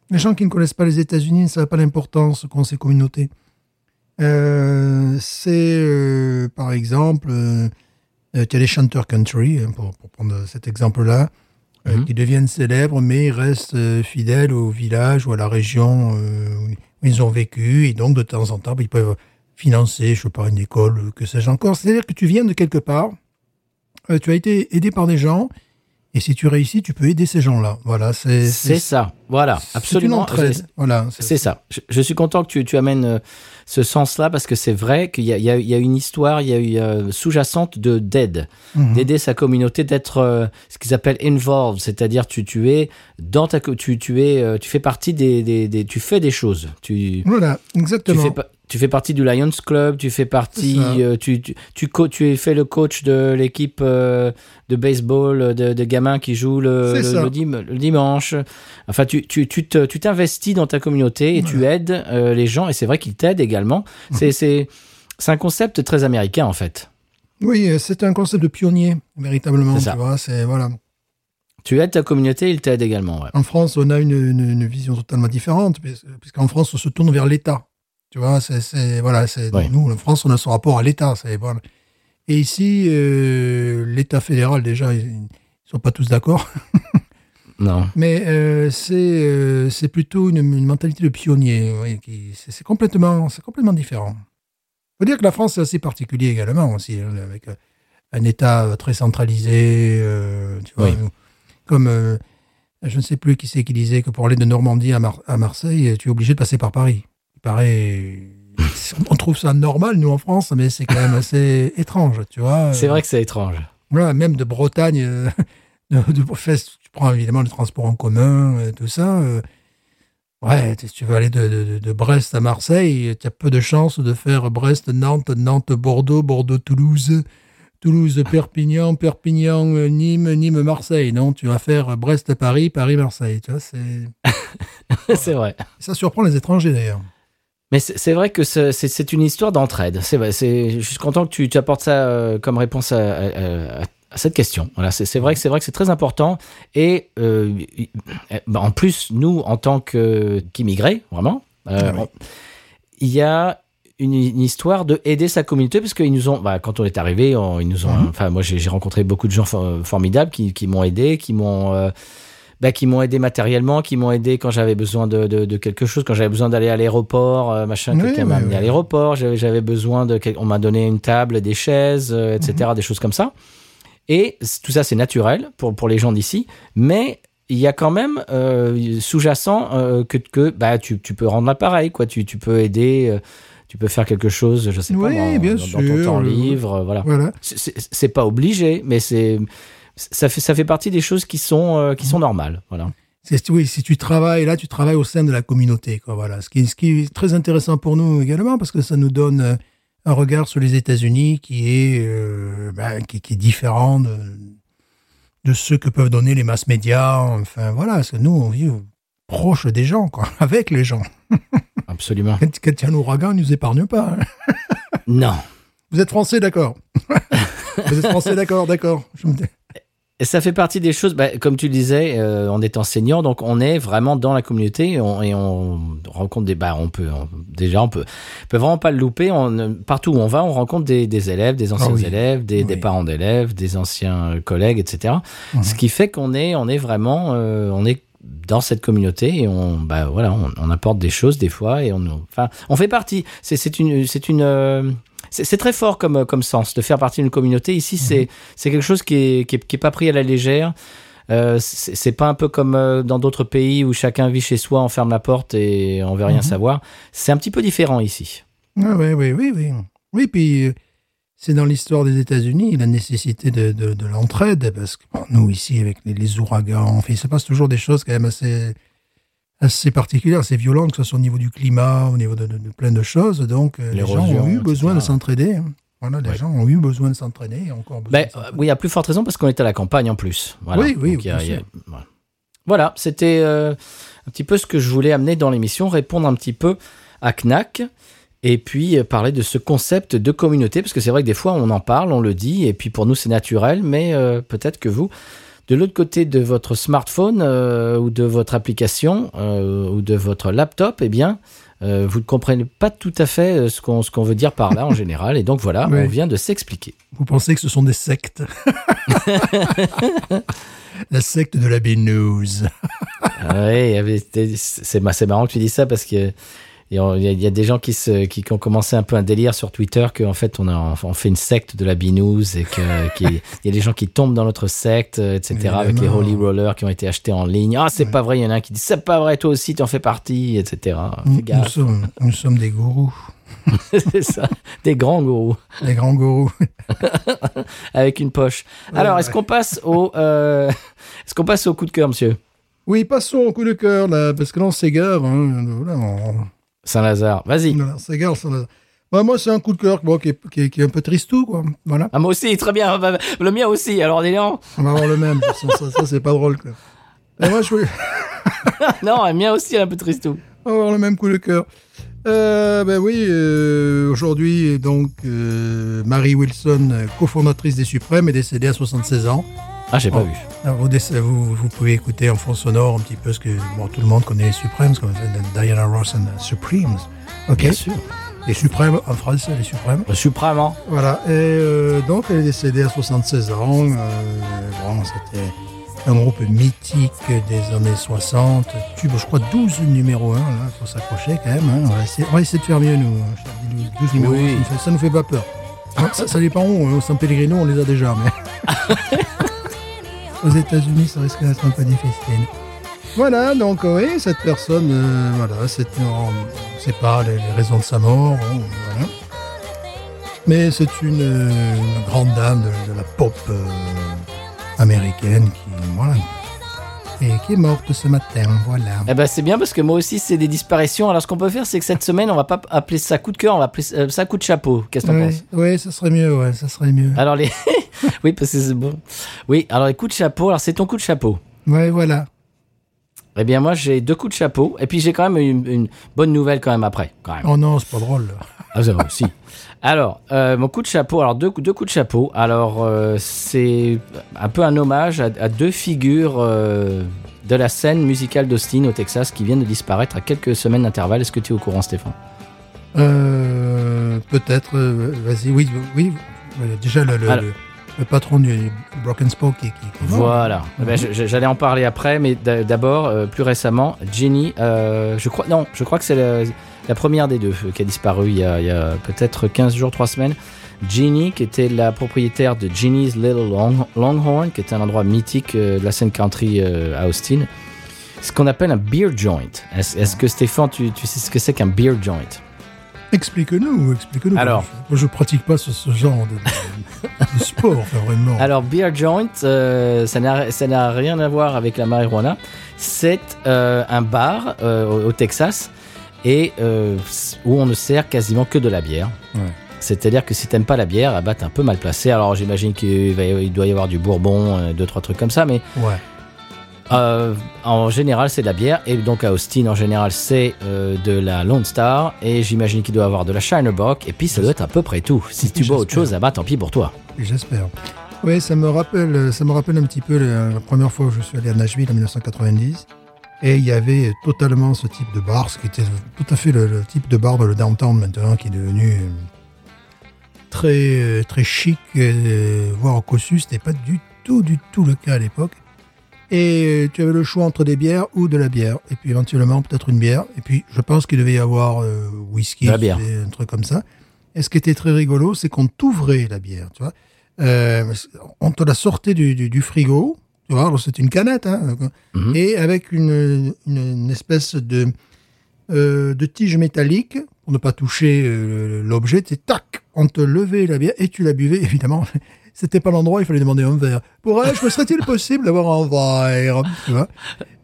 les gens qui ne connaissent pas les États-Unis ne savent pas l'importance qu'ont ces communautés. Euh, c'est, par exemple, tu as les chanteurs country, hein, pour, pour prendre cet exemple-là, Mhm. qui deviennent célèbres, mais ils restent fidèles au village ou à la région où ils ont vécu. Et donc, de temps en temps, ils peuvent financer, je sais pas, une école, que sais-je encore. C'est-à-dire que tu viens de quelque part, euh, tu as été aidé par des gens, et si tu réussis, tu peux aider ces gens-là. Voilà, c'est C'est ça. Voilà. c'est Absolument. entraide. Voilà, C'est ça. Je, je suis content que tu, tu amènes euh, ce sens-là parce que c'est vrai qu'il y y, a, il y a une histoire, il y a eu euh, sous-jacente de d'aide, Mhm. d'aider sa communauté, d'être euh, ce qu'ils appellent involved, c'est-à-dire tu tu es dans ta tu tu es tu fais partie des, des, des tu fais des choses. Tu Voilà, tu exactement. fais tu fais partie du Lions Club, tu fais partie, euh, tu, tu, tu, es fait le coach de l'équipe euh, de baseball euh, de, de gamins qui jouent le, le, dim- le dimanche. Enfin, tu, tu, tu t'investis dans ta communauté et tu aides euh, les gens et c'est vrai qu'ils t'aident également. Mhm. C'est, c'est, c'est un concept très américain en fait. Oui, c'est un concept de pionnier, véritablement. Tu vois, c'est voilà. Tu aides ta communauté, ils t'aident également. ouais. En France, on a une, une- une vision totalement différente, puis- puisqu'en France, on se tourne vers l'État. Tu vois, c'est, voilà, c'est nous, en France, on a son rapport à l'État. C'est voilà. Et ici, euh, l'État fédéral, déjà, ils, ils sont pas tous d'accord, Non. mais euh, c'est, euh, c'est plutôt une, une mentalité de pionnier. oui, qui, c'est, complètement, c'est complètement différent. faut dire que la France, c'est assez particulier également aussi, hein, avec un État très centralisé, tu vois, Oui. comme je ne sais plus qui c'est qui disait que pour aller de Normandie à, Mar- à Marseille, tu es obligé de passer par Paris. Paraît, on trouve ça normal nous en France, mais c'est quand même assez étrange, tu vois. C'est vrai que c'est étrange. Voilà, même de Bretagne, euh, de, tu prends évidemment le transport en commun, euh, tout ça. euh, ouais, si tu veux aller de, de- de Brest à Marseille, tu as peu de chances de faire Brest-Nantes, Nantes-Bordeaux, Bordeaux-Toulouse, Toulouse-Perpignan, Perpignan-Nîmes, Nîmes-Marseille. Non, tu vas faire Brest-Paris, Paris-Marseille. Tu vois, c'est... c'est vrai. Ça surprend les étrangers d'ailleurs. Mais c'est vrai que c'est une histoire d'entraide. Je suis content que tu, tu apportes ça euh, comme réponse à, à- à- à cette question. Voilà. C'est vrai que c'est vrai que c'est très important. Et euh, en plus, nous, en tant qu'immigrés, vraiment, euh, Ah oui. on- il y a une, une histoire de aider sa communauté parce qu'ils nous ont, bah, quand on est arrivé, on- ils nous ont. Mhm. Enfin, moi, j'ai j'ai rencontré beaucoup de gens for- formidables qui, qui m'ont aidé, qui m'ont. euh, bah, qui m'ont aidé matériellement, qui m'ont aidé quand j'avais besoin de, de, de quelque chose, quand j'avais besoin d'aller à l'aéroport, euh, machin, Oui, quelqu'un m'a amené oui. à l'aéroport, j'avais j'avais besoin de, on m'a donné une table, des chaises, euh, etc., Mhm. des choses comme ça. Et tout ça, c'est naturel pour, pour les gens d'ici, mais il y a quand même euh, sous-jacent euh, que, que bah, tu, tu peux rendre l'appareil, quoi. Tu, tu peux aider, euh, tu peux faire quelque chose, je sais Oui, pas, dans, bien dans- dans ton sûr, temps libre, voilà. Voilà. C'est pas obligé, mais c'est ça fait ça fait partie des choses qui sont euh, qui sont normales, voilà. Oui, si tu travailles là, tu travailles au sein de la communauté, quoi. Voilà. Ce qui, est- ce qui est très intéressant pour nous également, parce que ça nous donne euh, un regard sur les États-Unis qui est, euh, ben, qui, qui est différent de, de ce que peuvent donner les masses médias. Enfin, voilà. Parce que nous, on vit proche des gens, quoi. Avec les gens. Absolument. Quand, quand il y a un ouragan, ils nous épargnent pas. hein. Non. Vous êtes français, d'accord. Vous êtes français, d'accord, d'accord. Je me dis- Et ça fait partie des choses, bah, comme tu le disais, euh, on est enseignant, donc on est vraiment dans la communauté et on, et on rencontre des, bah, on peut, on- déjà, on peut, on peut vraiment pas le louper. On, partout où on va, on rencontre des, des élèves, des anciens Ah oui. élèves, des, des parents d'élèves, des anciens collègues, etc. Ce qui fait qu'on est, on est vraiment, euh, on est dans cette communauté et on, bah voilà, on, on apporte des choses des fois et on, enfin, on fait partie. C'est, c'est une, c'est une, euh, c'est, très fort comme, comme sens de faire partie d'une communauté. Ici, c'est, c'est quelque chose qui est, qui est, qui est pas pris à la légère. Euh, c'est pas un peu comme euh, dans d'autres pays où chacun vit chez soi, on ferme la porte et on veut rien savoir. C'est un petit peu différent ici. Ah oui, oui, oui, oui. Oui, puis euh, c'est dans l'histoire des États-Unis la nécessité de, de, de l'entraide, parce que bon, nous ici avec les, les ouragans, enfin, il se passe toujours des choses quand même assez assez particulières, assez violentes, que ce soit au niveau du climat, au niveau de, de- de plein de choses. Donc euh, les gens ont eu besoin de s'entraider. hein. Voilà, les Ouais. gens ont eu besoin de s'entraîner encore besoin Ben, de oui, à plus forte raison parce qu'on est à la campagne en plus. Voilà. Oui, oui, Donc, a- a- sûr. voilà. Voilà, c'était euh, un petit peu ce que je voulais amener dans l'émission, répondre un petit peu à Knack et puis euh, parler de ce concept de communauté parce que c'est vrai que des fois on en parle, on le dit et puis pour nous c'est naturel, mais euh, peut-être que vous, de l'autre côté de votre smartphone euh, ou de votre application euh, ou de votre laptop, eh bien euh, vous ne comprenez pas tout à fait ce qu'on veut dire par là en général et donc voilà, Oui. on vient de s'expliquer. Vous pensez que ce sont des sectes La secte de la c'est ma- c'est marrant que tu dis ça parce que il y a, il y a des gens qui, se, qui, qui ont commencé un peu un délire sur Twitter qu'en fait on, a, on fait une secte de la binous et qu'il y a des gens qui tombent dans notre secte, euh, etc. avec les holy rollers qui ont été achetés en ligne. Ah, c'est pas vrai, il y en a un qui dit c'est pas vrai, toi aussi tu en fais partie, etc. Nous, sommes, nous sommes des gourous, c'est ça, des grands gourous des grands gourous. avec une poche. Alors, est-ce qu'on passe au, euh, est-ce qu'on passe au coup de cœur, monsieur? Oui, passons au coup de cœur, là, parce que là, on s'égare. Hein, voilà, on, Saint-Lazare, vas-y. on s'égare. ça, là. Ouais, moi, c'est un coup de cœur bon, qui, est, qui, est, qui est un peu tristou, quoi. Voilà. Ah, moi aussi, très bien. Bah, Le mien aussi. Alors, Délian On va avoir le même. ça, ça, ça, c'est pas drôle, quoi. Et moi, je voulais Non, le mien aussi, un peu tristou. on va avoir le même coup de cœur. Euh, ben oui, euh, aujourd'hui, donc, euh, Marie Wilson, cofondatrice des Suprêmes, est décédée à 76 ans. Ah, j'ai pas Oh. vu. Alors, vous, pouvez écouter en fond sonore un petit peu ce que bon, tout le monde connaît les Suprêmes, comme Diana Ross and Supremes. Ok. Bien sûr. Les Suprêmes en français, les Suprêmes. Le suprême, hein. Voilà. Et euh, donc, elle est décédée à 76 ans. Euh, bon, c'était un groupe mythique des années 60. Tube, je crois, 12 numéro 1. Là, faut s'accrocher quand même. hein. On, va essayer, on va essayer de faire mieux, nous. Je te dis, 12 numéros Oui. ça, nous fait, ça nous fait pas peur. Hein, Ça, ça dépend où. hein. Au San Pellegrino, on les a déjà. Mais aux États-Unis, ça risque d'être un peu difficile. Voilà, donc oui, cette personne, euh, voilà, c'est, on ne sait pas les, raisons de sa mort, hein. Mais c'est une, euh, grande dame de, la pop euh, américaine qui, voilà, et qui est morte ce matin, voilà. Eh ben, c'est bien parce que moi aussi, c'est des disparitions. Alors, ce qu'on peut faire, c'est que cette semaine, on va pas appeler ça coup de cœur, on va appeler euh, ça coup de chapeau. Qu'est-ce que t'en Oui, penses? oui, ça serait mieux, ouais, ça serait mieux. Alors, les. oui, parce que c'est bon. Oui, alors, les coups de chapeau. Alors, c'est ton coup de chapeau. Ouais, voilà. Eh bien, moi, j'ai deux coups de chapeau. Et puis, j'ai quand même une, une bonne nouvelle quand même après. Quand même. Oh non, c'est pas drôle. Ah, ça va aussi. Alors, euh, mon coup de chapeau, alors deux, deux coups de chapeau. Alors, euh, c'est un peu un hommage à, à deux figures euh, de la scène musicale d'Austin au Texas qui viennent de disparaître à quelques semaines d'intervalle. Est-ce que tu es au courant, Stéphane? Peut-être, vas-y, oui, oui. Déjà, le, le, Alors- le- le patron du Broken Spoke qui, qui, est. Voilà. Eh ben, J'allais en parler après, mais d'a- d'abord, euh, plus récemment, Jenny, euh, je crois, non, je crois que c'est la, la première des deux euh, qui a disparu il y a, peut-être 15 jours, 3 semaines. Ginny, qui était la propriétaire de Ginny's Little Long- Longhorn, qui était un endroit mythique de la scène country à Austin. Ce qu'on appelle un beer joint. Est-ce que Stéphane, tu, tu sais ce que c'est qu'un beer joint? Explique-nous, explique-nous. Alors. Moi, je pratique pas ce, ce genre de, de- de sport, enfin, vraiment. Alors, beer joint, euh, ça n'a rien à voir avec la marijuana. C'est euh, un bar euh, au, Texas et où on ne sert quasiment que de la bière. Ouais. C'est-à-dire que si t'aimes pas la bière, ah bah t'es un peu mal placé. Alors j'imagine qu'il doit y avoir du bourbon, deux trois trucs comme ça, mais Ouais. Euh, en général c'est de la bière. Et donc à Austin en général c'est euh, de la Lone Star et j'imagine qu'il doit y avoir de la Shinerbock. Et puis ça doit être à peu près tout. Si tu bois autre chose, bah tant pis pour toi. J'espère. Oui, ça me rappelle, ça me rappelle un petit peu la, la première fois où je suis allé à Nashville en 1990. Et il y avait totalement ce type de bar, ce qui était tout à fait le, le type de bar dans le downtown maintenant, qui est devenu euh, très euh, très chic, euh, voire cossu. C'était pas du tout, du tout le cas à l'époque. Et euh, tu avais le choix entre des bières ou de la bière. Et puis éventuellement peut-être une bière. Et puis je pense qu'il devait y avoir euh, whisky, la bière. un truc comme ça. Et ce qui était très rigolo, c'est qu'on t'ouvrait la bière, tu vois. Euh, on te la sortait du, du, du frigo, tu vois, alors c'est une canette, hein, Mhm. et avec une, une, une espèce de, euh, de tige métallique, pour ne pas toucher euh, l'objet, c'est tac, on te levait la bière et tu la buvais, évidemment. C'était pas l'endroit, il fallait demander un verre. Pour elle, me serait-il possible d'avoir un verre, tu vois?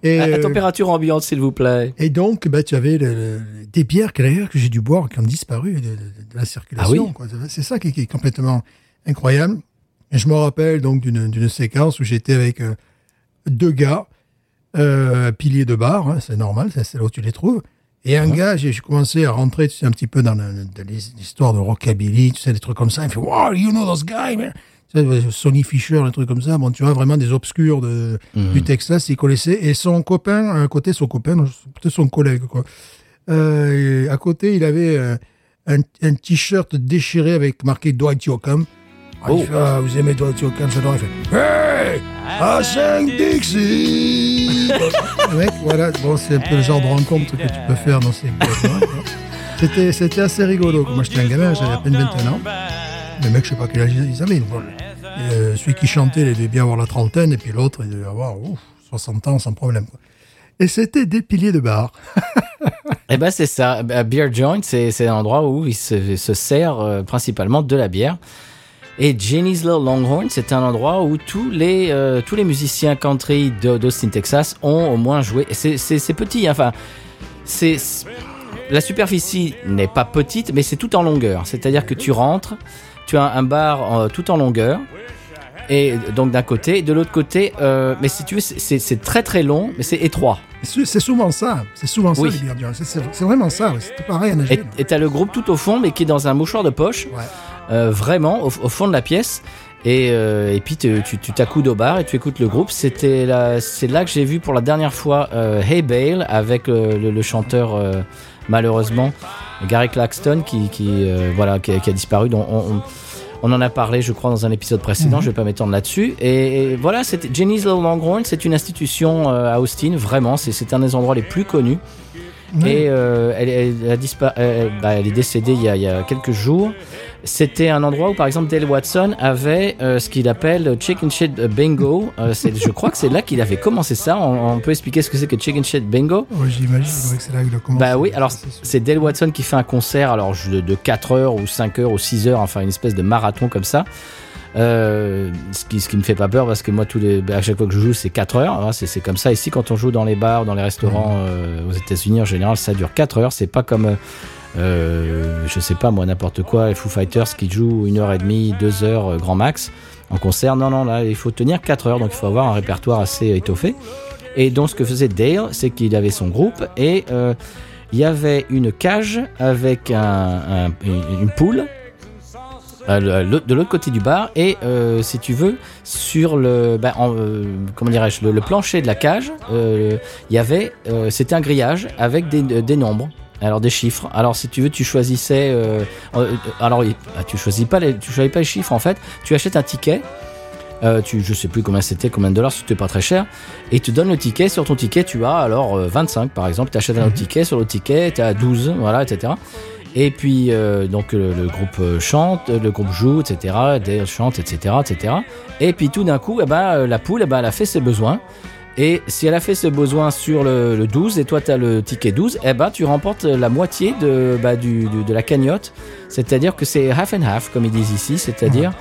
Et, À, euh, température ambiante s'il vous plaît. et donc, bah, tu avais le- le- des bières que, que j'ai dû boire qui ont disparu de, de- de la circulation. Ah oui? C'est ça qui, qui est complètement incroyable. Et je me rappelle donc d'une séquence où j'étais avec euh, deux gars, euh, piliers de bar, hein, c'est normal, c'est là où tu les trouves. Et un gars, j'ai commencé à rentrer, tu sais, un petit peu dans, histoires de rockabilly, tu sais, des trucs comme ça. Il me fait, wow, you know those guys, man. Tu sais, Sonny Fisher, des trucs comme ça. Bon, tu vois, vraiment des obscurs de, Mhm. du Texas, il connaissait. Et son copain, à côté, son copain, peut-être son collègue, quoi. Euh, à côté, il avait euh, un, un t-shirt déchiré avec marqué Dwight Yoakam. Ah, Oh. ah, vous aimez Dwight Yoakam, j'adore. Il fait, hey, à Saint-Dixie! Le mec, voilà, bon, c'est un peu le genre de rencontre que tu peux faire dans ces quoi. C'était, c'était assez rigolo. Moi, j'étais un gamin, j'avais à peine 21 ans. Le mec, je sais pas quel âge ils avaient. Bon, euh, celui qui chantait, il devait bien avoir la trentaine, et puis l'autre, il devait avoir ouf, 60 ans sans problème. quoi. Et c'était des piliers de bar. Eh ben c'est ça. Bah, Beer Joint, c'est c'est un endroit où il se, se sert euh, principalement de la bière. Et Jenny's Little Longhorn, c'est un endroit où tous les euh, tous les musiciens country d'Austin, Texas, ont au moins joué. C'est c'est c'est petit, hein. enfin c'est c'est- la superficie n'est pas petite, mais c'est tout en longueur. C'est-à-dire que tu rentres, tu as un bar euh, tout en longueur. Et donc d'un côté, de l'autre côté, euh, mais si tu veux, c'est- c'est c'est très très long, mais c'est étroit. C'est c'est souvent ça. C'est souvent ça, Oui. les. C'est- C'est c'est vraiment ça. C'était pareil à Et t'as le groupe tout au fond, mais qui est dans un mouchoir de poche. Ouais. Euh, vraiment au, au fond de la pièce. Et, euh, et puis te- tu tu t'accoudes au bar et tu écoutes le groupe. C'était là, c'est là que j'ai vu pour la dernière fois euh, Hey Bale avec le, le chanteur euh, malheureusement Gary Claxton qui, qui euh, voilà qui, a- qui a disparu. Donc on, on- on en a parlé, je crois, dans un épisode précédent. Mhm. Je vais pas m'étendre là-dessus. Et, et voilà, c'était Jenny's Little Longhorn. C'est une institution euh, à Austin. Vraiment, c'est c'est un des endroits les plus connus. Et euh, elle, elle elle- bah, elle est décédée il y, a, il y a quelques jours. C'était un endroit où, par exemple, Dale Watson avait euh, ce qu'il appelle Chicken Shit Bingo. Euh, c'est- je crois que c'est là qu'il avait commencé ça. On, on peut expliquer ce que c'est que Chicken Shit Bingo? Ouais, J'imagine que c'est là qu'il a commencé. Bah oui, alors C'est Dale Watson qui fait un concert alors de, de 4 heures ou 5 heures ou 6 heures, enfin une espèce de marathon comme ça. Euh, ce, qui, ce qui me fait pas peur parce que moi, tous les, bah, à chaque fois que je joue, c'est 4 heures. hein, c'est c'est comme ça. Ici, quand on joue dans les bars, dans les restaurants euh, aux États-Unis, en général, ça dure 4 heures. C'est pas comme, euh, euh, je sais pas moi, n'importe quoi, Foo Fighters qui jouent une heure et demie, 2 heures euh, grand max en concert. Non, non, là, il faut tenir 4 heures, donc il faut avoir un répertoire assez étoffé. Et donc, ce que faisait Dale, c'est qu'il avait son groupe et euh, il y avait une cage avec un, un- une, poule euh, le- le- de l'autre côté du bar et euh, si tu veux sur le ben, en, euh, comment dirais-je le, plancher de la cage euh, il euh, c'était un grillage avec des nombres alors des chiffres alors si tu veux tu choisissais euh, euh, alors il- ah, tu choisis pas les tu choisis pas les chiffres en fait tu achètes un ticket euh, tu, je sais plus combien c'était, combien de dollars, c'était pas très cher. Et tu donnes le ticket. Sur ton ticket, tu as alors euh, 25 par exemple. Tu achètes un autre ticket. Sur le ticket, tu as 12, voilà, etc. Et puis, euh, donc, le, le groupe euh, chante, le groupe joue, etc. Dale chante, etc., etc. Et puis, tout d'un coup, eh ben, euh, la poule, eh ben, elle a fait ses besoins. Et si elle a fait ses besoins sur le, le 12 et toi tu as le ticket 12, eh ben, tu remportes la moitié de, bah, du, du- de la cagnotte. C'est-à-dire que c'est half and half, comme ils disent ici. C'est-à-dire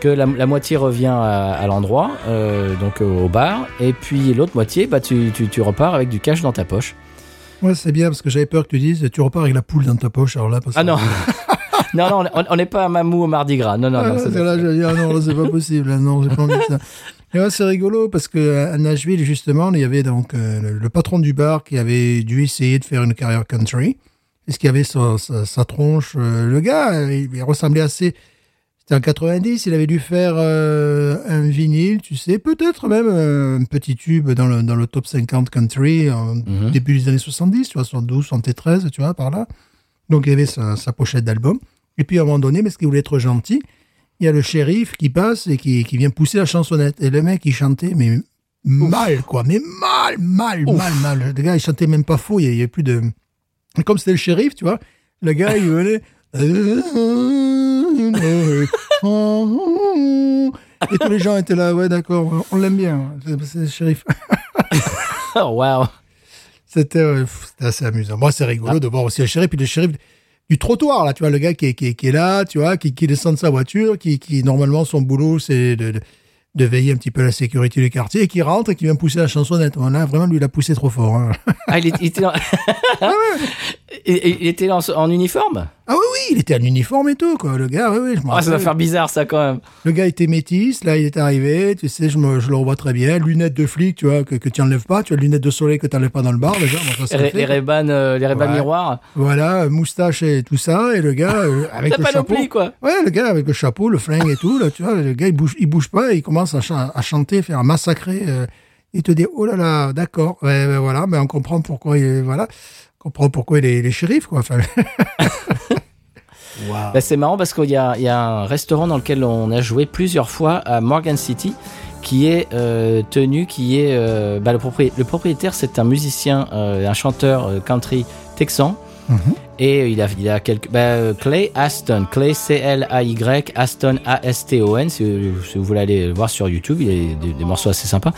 que la, la moitié revient à, à l'endroit, euh, donc au bar, et puis l'autre moitié, bah, tu, tu, tu repars avec du cash dans ta poche. Ouais, c'est bien parce que j'avais peur que tu dises tu repars avec la poule dans ta poche. Alors là, parce Ah non Non, non, on- n'est pas à Mamou au Mardi Gras. Non, non, Ah, non. parce c'est- là, je dis, ah non, c'est pas possible. Non, j'ai pas envie de ça. Et ouais, c'est rigolo parce que à Nashville, justement, il y avait donc euh, le, le patron du bar qui avait dû essayer de faire une carrière country. Est-ce qu'il avait sa, sa, sa tronche euh, Le gars, euh, il, il ressemblait assez. C'était en 90, il avait dû faire euh, un vinyle, tu sais, peut-être même euh, un petit tube dans le, dans le top 50 country en Mhm. début des années 70, tu vois, 72, 73, tu vois, par là. Donc il avait sa, sa pochette d'album. Et puis à un moment donné, parce qu'il voulait être gentil, il y a le shérif qui passe et qui, qui vient pousser la chansonnette. Et le mec, il chantait, mais mal, quoi. Mais mal, mal, mal, mal. Le gars, il chantait même pas faux. Il y avait plus de. Comme c'était le shérif, tu vois, le gars, il venait. Et tous les gens étaient là, ouais, d'accord, on l'aime bien. C'est- le shérif. Oh, wow. C'était euh, c'était assez amusant. Moi, c'est rigolo de voir aussi le shérif, puis le shérif du trottoir, là, tu vois, le gars qui est, qui est, qui est là, tu vois, qui, qui descend de sa voiture, qui, qui normalement, son boulot, c'est de, de, de veiller un petit peu à la sécurité du quartier, et qui rentre et qui vient pousser la chansonnette. Voilà, vraiment, lui, il a poussé trop fort. hein. Ah, il, était dans... il, il était en, en uniforme? Ah oui, oui, il était en uniforme et tout, quoi. Le gars, oui, oui, je me Ah, ça va faire bizarre, ça, quand même. Le gars était métis, là, il est arrivé, tu sais, je, me, je le revois très bien. Lunettes de flic, tu vois, que, que tu enlèves pas. Tu as lunettes de soleil que tu n'enlèves pas dans le bar, déjà. Bon, ça, Les, les. Ray-Ban euh, Ouais. miroirs. Voilà, moustache et tout ça, et le gars, euh, avec le chapeau. quoi. Ouais, le gars avec le chapeau, le flingue et tout, là, tu vois, le gars, il bouge, il bouge pas, et il commence à, chan- à chanter, faire massacrer. euh, il te dit, oh là là, d'accord, ouais, ouais, voilà, mais on comprend pourquoi il voilà, on comprend pourquoi il est, il est shérif, quoi. Enfin, Bah, c'est marrant parce qu'il y a, il y a un restaurant dans lequel on a joué plusieurs fois à Morgan City qui est euh, tenu, qui est... euh, bah, le, proprié- le propriétaire, c'est un musicien, euh, un chanteur euh, country texan. Mhm. Et il a, il a quelques... bah, euh, Clay Aston, Clay C-L-A-Y, Aston A-S-T-O-N, si, si vous voulez aller le voir sur YouTube, il y a des, des morceaux assez sympas.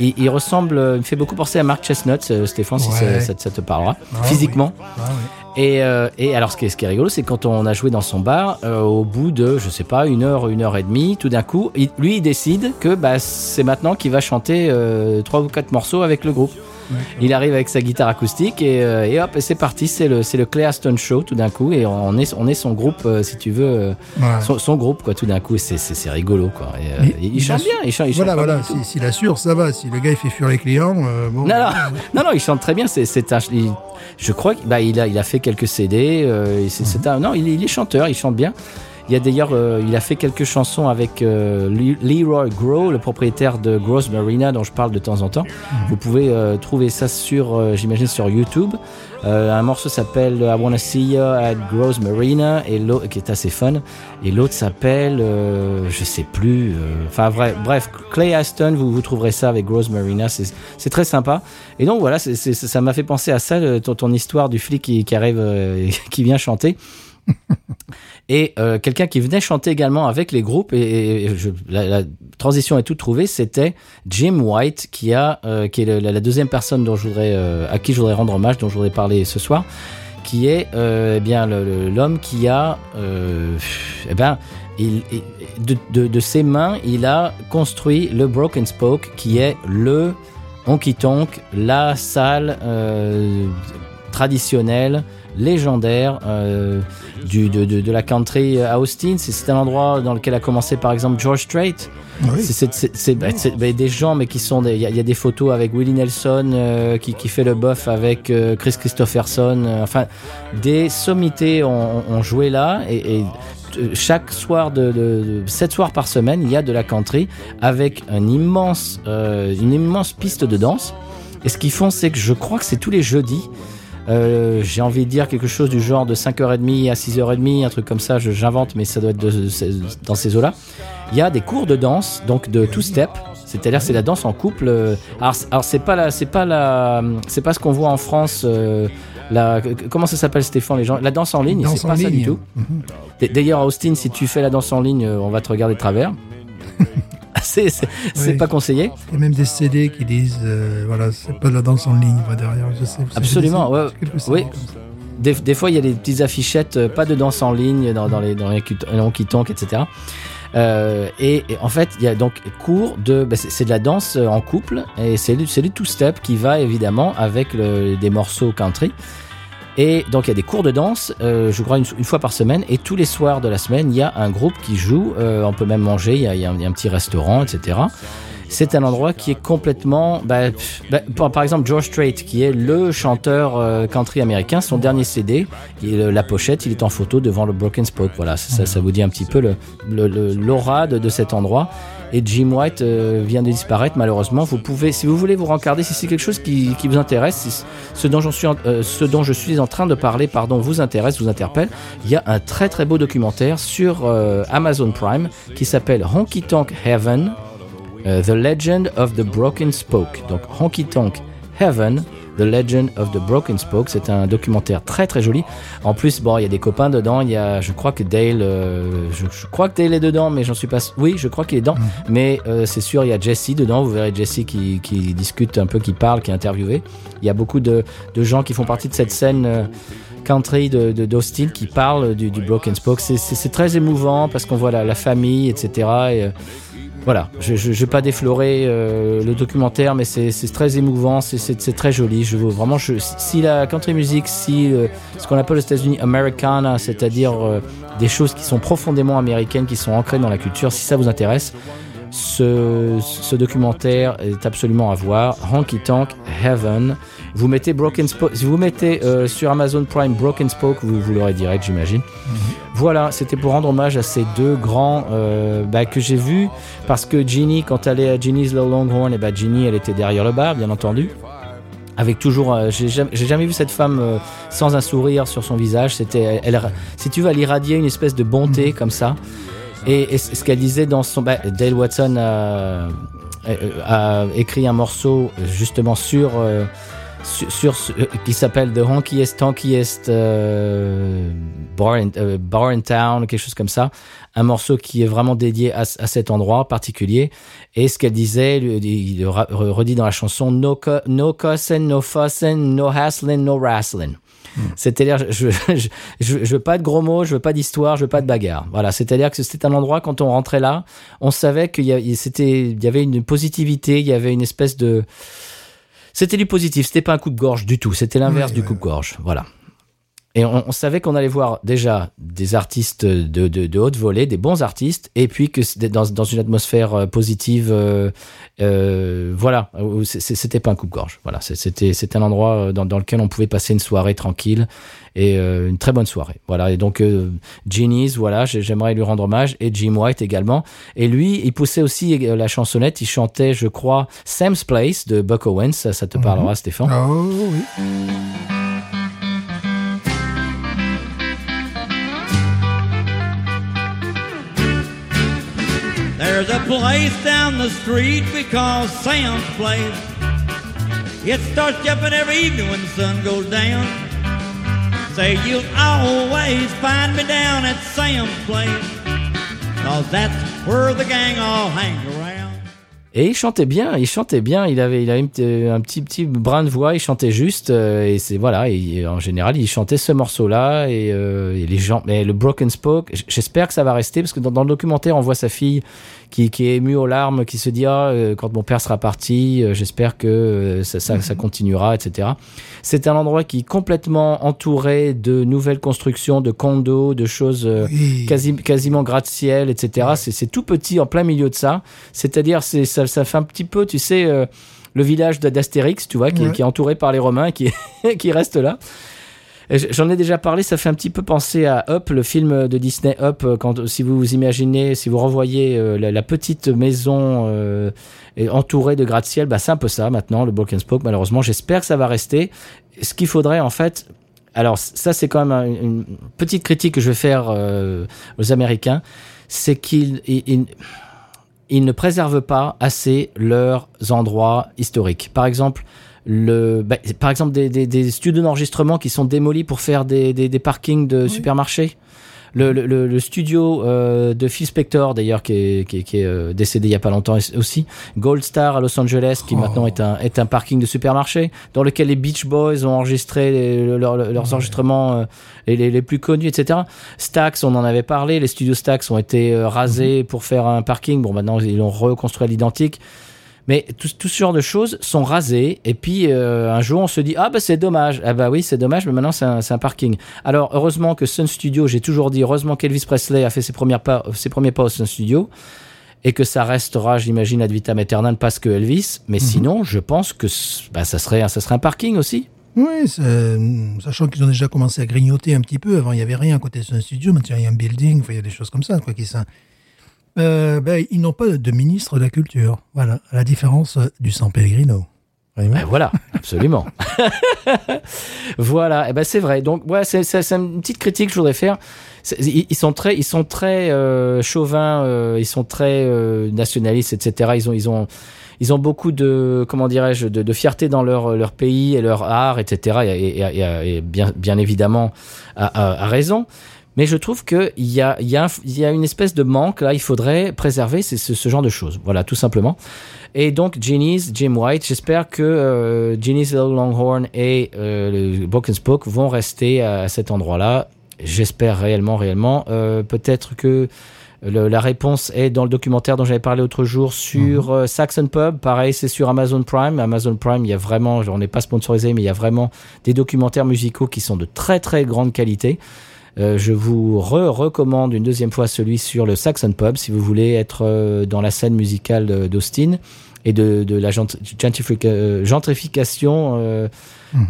Il, il ressemble, euh, il me fait beaucoup penser à Mark Chestnut, euh, Stéphane, si Ouais. ça, ça te- ça te parlera, Ah, physiquement. ah, oui. Et, euh, et alors, ce qui est, ce qui est rigolo, c'est quand on a joué dans son bar, euh, au bout de, je sais pas, une heure, une heure et demie, tout d'un coup, il- lui, il décide que bah, c'est maintenant qu'il va chanter euh, trois ou quatre morceaux avec le groupe. Il arrive avec sa guitare acoustique et, euh, et hop, et c'est parti. C'est le, le Clay Aston Show tout d'un coup, et on est, on est son groupe, euh, si tu veux, euh, Ouais. son, son groupe quoi, tout d'un coup. C'est, rigolo quoi. Et, il, il chante bien, il chante. il Voilà, voilà, tout. si- s'il assure, ça va. Si le gars, il fait fuir les clients, euh, bon. Non, non, non, non, il chante très bien. C'est, un, il- je crois qu'il bah, il a, il a fait quelques CD. euh, un, non, il est chanteur, il chante bien. Il y a d'ailleurs, euh, il a fait quelques chansons avec euh, Le- Leroy Grow, le propriétaire de Gross Marina, dont je parle de temps en temps. Vous pouvez euh, trouver ça sur, euh, j'imagine, sur YouTube. Euh, un morceau s'appelle I Wanna See You at Gross Marina, et qui est assez fun. Et l'autre s'appelle, euh, je sais plus. euh, Enfin bref, bref, Clay Aston, vous, vous trouverez ça avec Gross Marina. C'est, très sympa. Et donc voilà, c'est, c'est- ça m'a fait penser à ça, ton, ton histoire du flic qui, qui arrive, euh, qui vient chanter. Et euh, quelqu'un qui venait chanter également avec les groupes, et, la, transition est toute trouvée, c'était Jim White, qui, a, euh, qui est la, deuxième personne dont je euh, à qui je voudrais rendre hommage, dont je voudrais parler ce soir, qui est eh bien l'homme qui a, eh ben, il, il- de, de, ses mains, il a construit le Broken Spoke, qui est le Honky Tonk, la salle traditionnelle, légendaire euh, du, de, de, de la country à Austin. C'est- un endroit dans lequel a commencé par exemple George Strait. Oui. C'est- bah, bah, des gens, mais qui sont. des- Il y, a- il y a des photos avec Willie Nelson euh, qui, qui fait le bof avec euh, Chris Christopherson. enfin, des sommités ont, ont joué là et. et chaque soir de, de, de- sept soirs par semaine, il y a de la country avec un immense, euh, une immense piste de danse. Et ce qu'ils font, c'est que je crois que c'est tous les jeudis. Euh, j'ai envie de dire quelque chose du genre de 5h30 à 6h30, un truc comme ça, j'invente, mais ça doit être de- de- dans ces eaux-là. Il y a des cours de danse, donc de two-step, c'est-à-dire c'est la danse en couple. euh, Alors, c'est- alors c'est pas la, c'est pas la, c'est pas ce qu'on voit en France. euh, la, comment ça s'appelle Stéphane les gens La danse en ligne, c'est pas ça du ligne. tout. Mhm. D'ailleurs, Austin, si tu fais la danse en ligne, on va te regarder de travers. c'est Oui. pas conseillé. Il y a même des CD qui disent, euh, voilà, c'est pas de la danse en ligne, va derrière, je sais. Absolument, ouais. Oui. Des, des fois, il y a des petites affichettes, euh, pas de danse en ligne dans, dans les dans les etc. Euh, et, et en fait, il y a donc cours de, bah, c'est de la danse euh, en couple et c'est du, c'est du two-step qui va évidemment avec le- des morceaux country. Et donc il y a des cours de danse, euh, je crois une, fois par semaine, et tous les soirs de la semaine, il y a un groupe qui joue. euh, on peut même manger, il y a, un, petit restaurant, etc. C'est un endroit qui est complètement, bah, bah, par, exemple George Strait, qui est le chanteur euh, country américain, son dernier CD, la pochette, il est en photo devant le Broken Spoke. Voilà, ça, vous dit un petit peu l'aura de cet endroit. Et Jim White euh, vient de disparaître malheureusement. Vous pouvez, si vous voulez vous rencarder, si c'est quelque chose qui, vous intéresse, si ce dont, suis euh, ce dont je suis en train de parler, pardon, vous intéresse, vous interpelle, il y a un très très beau documentaire sur euh, Amazon Prime qui s'appelle Honky Tonk Heaven, The Legend of the Broken Spoke. Donc Honky Tonk Heaven, The Legend of the Broken Spoke. C'est un documentaire très très joli. En plus, bon, il y a des copains dedans. Il y a, je crois que Dale, euh, je, je crois que Dale est dedans, mais j'en suis pas. Oui, je crois qu'il est dedans. Mais euh, c'est sûr, il y a Jesse dedans. Vous verrez Jesse qui, qui discute un peu, qui parle, qui est interviewé. Il y a beaucoup de, de gens qui font partie de cette scène. euh, country de, de d'Austin qui parle du, du Broken Spoke. C'est, c'est, c'est très émouvant parce qu'on voit la, la famille, etc. Et, voilà, je ne vais pas déflorer euh, le documentaire, mais c'est très émouvant, c'est- très joli. Je veux vraiment, si la country music, si euh, ce qu'on appelle aux États-Unis Americana, c'est-à-dire euh, des choses qui sont profondément américaines, qui sont ancrées dans la culture, si ça vous intéresse, ce, ce documentaire est absolument à voir. Honky Tonk Heaven. Vous mettez Broken Spoke, si vous mettez euh, sur Amazon Prime Broken Spoke, vous, vous l'aurez direct, j'imagine. Voilà, c'était pour rendre hommage à ces deux grands euh, bah, que j'ai vus parce que Ginny, quand elle est à Ginny's Little Longhorn, et bah Ginny, elle était derrière le bar, bien entendu. Avec toujours, euh, j'ai jamais, vu cette femme euh, sans un sourire sur son visage. C'était, elle, elle- si tu veux, elle irradiait une espèce de bonté comme ça. Et, ce qu'elle disait dans son, bah, Dale Watson a, écrit un morceau justement sur euh, sur, euh, qui s'appelle The Honkiest Tonkiest euh, bar, in, euh, Town, quelque chose comme ça. Un morceau qui est vraiment dédié à, à cet endroit particulier. Et ce qu'elle disait, il redit dans la chanson No, no cussing, no fussing, no hassling, no wrestling. C'est-à-dire, je, je, je, je veux pas de gros mots, je veux pas d'histoire, je veux pas de bagarre. Voilà, c'est-à-dire que c'était un endroit quand on rentrait là, on savait qu'il y, a- c'était, il y avait une positivité, il y avait une espèce de, c'était du positif, c'était pas un coup de gorge du tout, c'était l'inverse du ouais, coup de gorge. Voilà. Et on, on savait qu'on allait voir déjà des artistes de, de, de haute volée, des bons artistes, et puis que dans, dans une atmosphère euh, positive, euh, euh, voilà, c'était pas un coup de gorge. Voilà, c'était un endroit euh, dans, dans lequel on pouvait passer une soirée tranquille et euh, une très bonne soirée. Voilà, et donc Ginny's, voilà, j'ai- j'aimerais lui rendre hommage et Jim White également. Et lui, il poussait aussi la chansonnette. Il chantait, je crois, Sam's Place de Buck Owens. Ça, ça te parlera, Stéphane. Oh oui. There's a place down the street we call Sam's Place. It starts jumping every evening when the sun goes down. Say you'll always find me down at Sam's Place. Cause that's where the gang all hang around. Et il chantait bien, il chantait bien, il avait, un petit petit brin de voix, il chantait juste, euh, et voilà, en général, il chantait ce morceau-là, et, euh, le Broken Spoke, j'espère que ça va rester, parce que dans le documentaire, on voit sa fille qui, qui est émue aux larmes, qui se dit, ah, euh, quand mon père sera parti, euh, j'espère que euh, ça, ça, ça continuera, etc. C'est un endroit qui est complètement entouré de nouvelles constructions, de condos, de choses Oui. quasi, quasiment gratte-ciel, etc. C'est, c'est tout petit en plein milieu de ça. C'est-à-dire, c'est, ça, ça fait un petit peu, tu sais, euh, le village d'Astérix, tu vois, qui, Ouais. qui est entouré par les Romains, qui, qui reste là. J'en ai déjà parlé, ça fait un petit peu penser à Up, le film de Disney Up, euh, quand, si vous vous imaginez, si vous revoyez euh, la, petite maison euh, entourée de gratte-ciel, bah, c'est un peu ça maintenant, le Spoke, malheureusement. J'espère que ça va rester. Ce qu'il faudrait, en fait, alors ça c'est quand même un- une petite critique que je vais faire aux Américains, c'est qu'ils ils, ils- ils ne préservent pas assez leurs endroits historiques. Par exemple, le, bah, par exemple des, des, des studios d'enregistrement qui sont démolis pour faire des, des, des parkings de supermarchés. Le, le- le- studio euh, de Phil Spector, d'ailleurs, qui est, qui est- qui est, euh, décédé il y a pas longtemps aussi, Gold Star à Los Angeles, qui Oh. maintenant est un, est un parking de supermarché, dans lequel les Beach Boys ont enregistré les- leurs- leurs enregistrements euh, les, les, les plus connus, etc. Stax, on en avait parlé, les studios Stax ont été euh, rasés pour faire un parking. Bon, maintenant, ils l'ont reconstruit à l'identique. Mais tout, tout ce genre de choses sont rasées. Et puis euh, un jour, on se dit ah bah c'est dommage. Ah bah oui, c'est dommage, mais maintenant c'est un, un parking. Alors heureusement que Sun Studio, j'ai toujours dit heureusement qu'Elvis Presley a fait ses premiers pas, ses premiers pas au Sun Studio. Et que ça restera, j'imagine, ad vitam aeternam parce que Elvis. Mais sinon, je pense que bah, ça serait, ça serait un parking aussi. Oui, c'est- sachant qu'ils ont déjà commencé à grignoter un petit peu. Avant, il n'y avait rien à côté de ce studio. Maintenant, il y a un building. Il y a des choses comme ça, quoi, qui. Euh, ben, ils n'ont pas de ministre de la culture. Voilà, à la différence euh, du San Pellegrino. Ben voilà, absolument. voilà, et ben c'est vrai. Donc ouais, c'est c'est- c'est une petite critique que je voudrais faire. C'est- Ils, ils sont très, ils sont très euh, chauvins, euh, ils sont très euh, nationalistes, etc. Ils ont, ils ont, ils ont beaucoup de, comment dirais-je, de, de fierté dans leur leur pays et leur art, etc. Et, et- et- et bien, bien évidemment, à, à- à raison. Mais je trouve qu'il y a, il y, a un- il y a une espèce de manque, là, il faudrait préserver ce, ce genre de choses. Voilà, tout simplement. Et donc, Genies, Jim White, j'espère que euh, Genies Little Longhorn et euh, le Broken Spoke vont rester à, cet endroit-là. J'espère réellement, réellement. Euh, Peut-être que le- la réponse est dans le documentaire dont j'avais parlé l'autre jour sur euh, Saxon Pub. Pareil, c'est sur Amazon Prime. Amazon Prime, il y a vraiment, on n'est pas sponsorisé, mais il y a vraiment des documentaires musicaux qui sont de très très grande qualité. Euh, je vous re recommande une deuxième fois celui sur le Saxon Pub si vous voulez être euh, dans la scène musicale d'Austin et de, de la euh, gentrification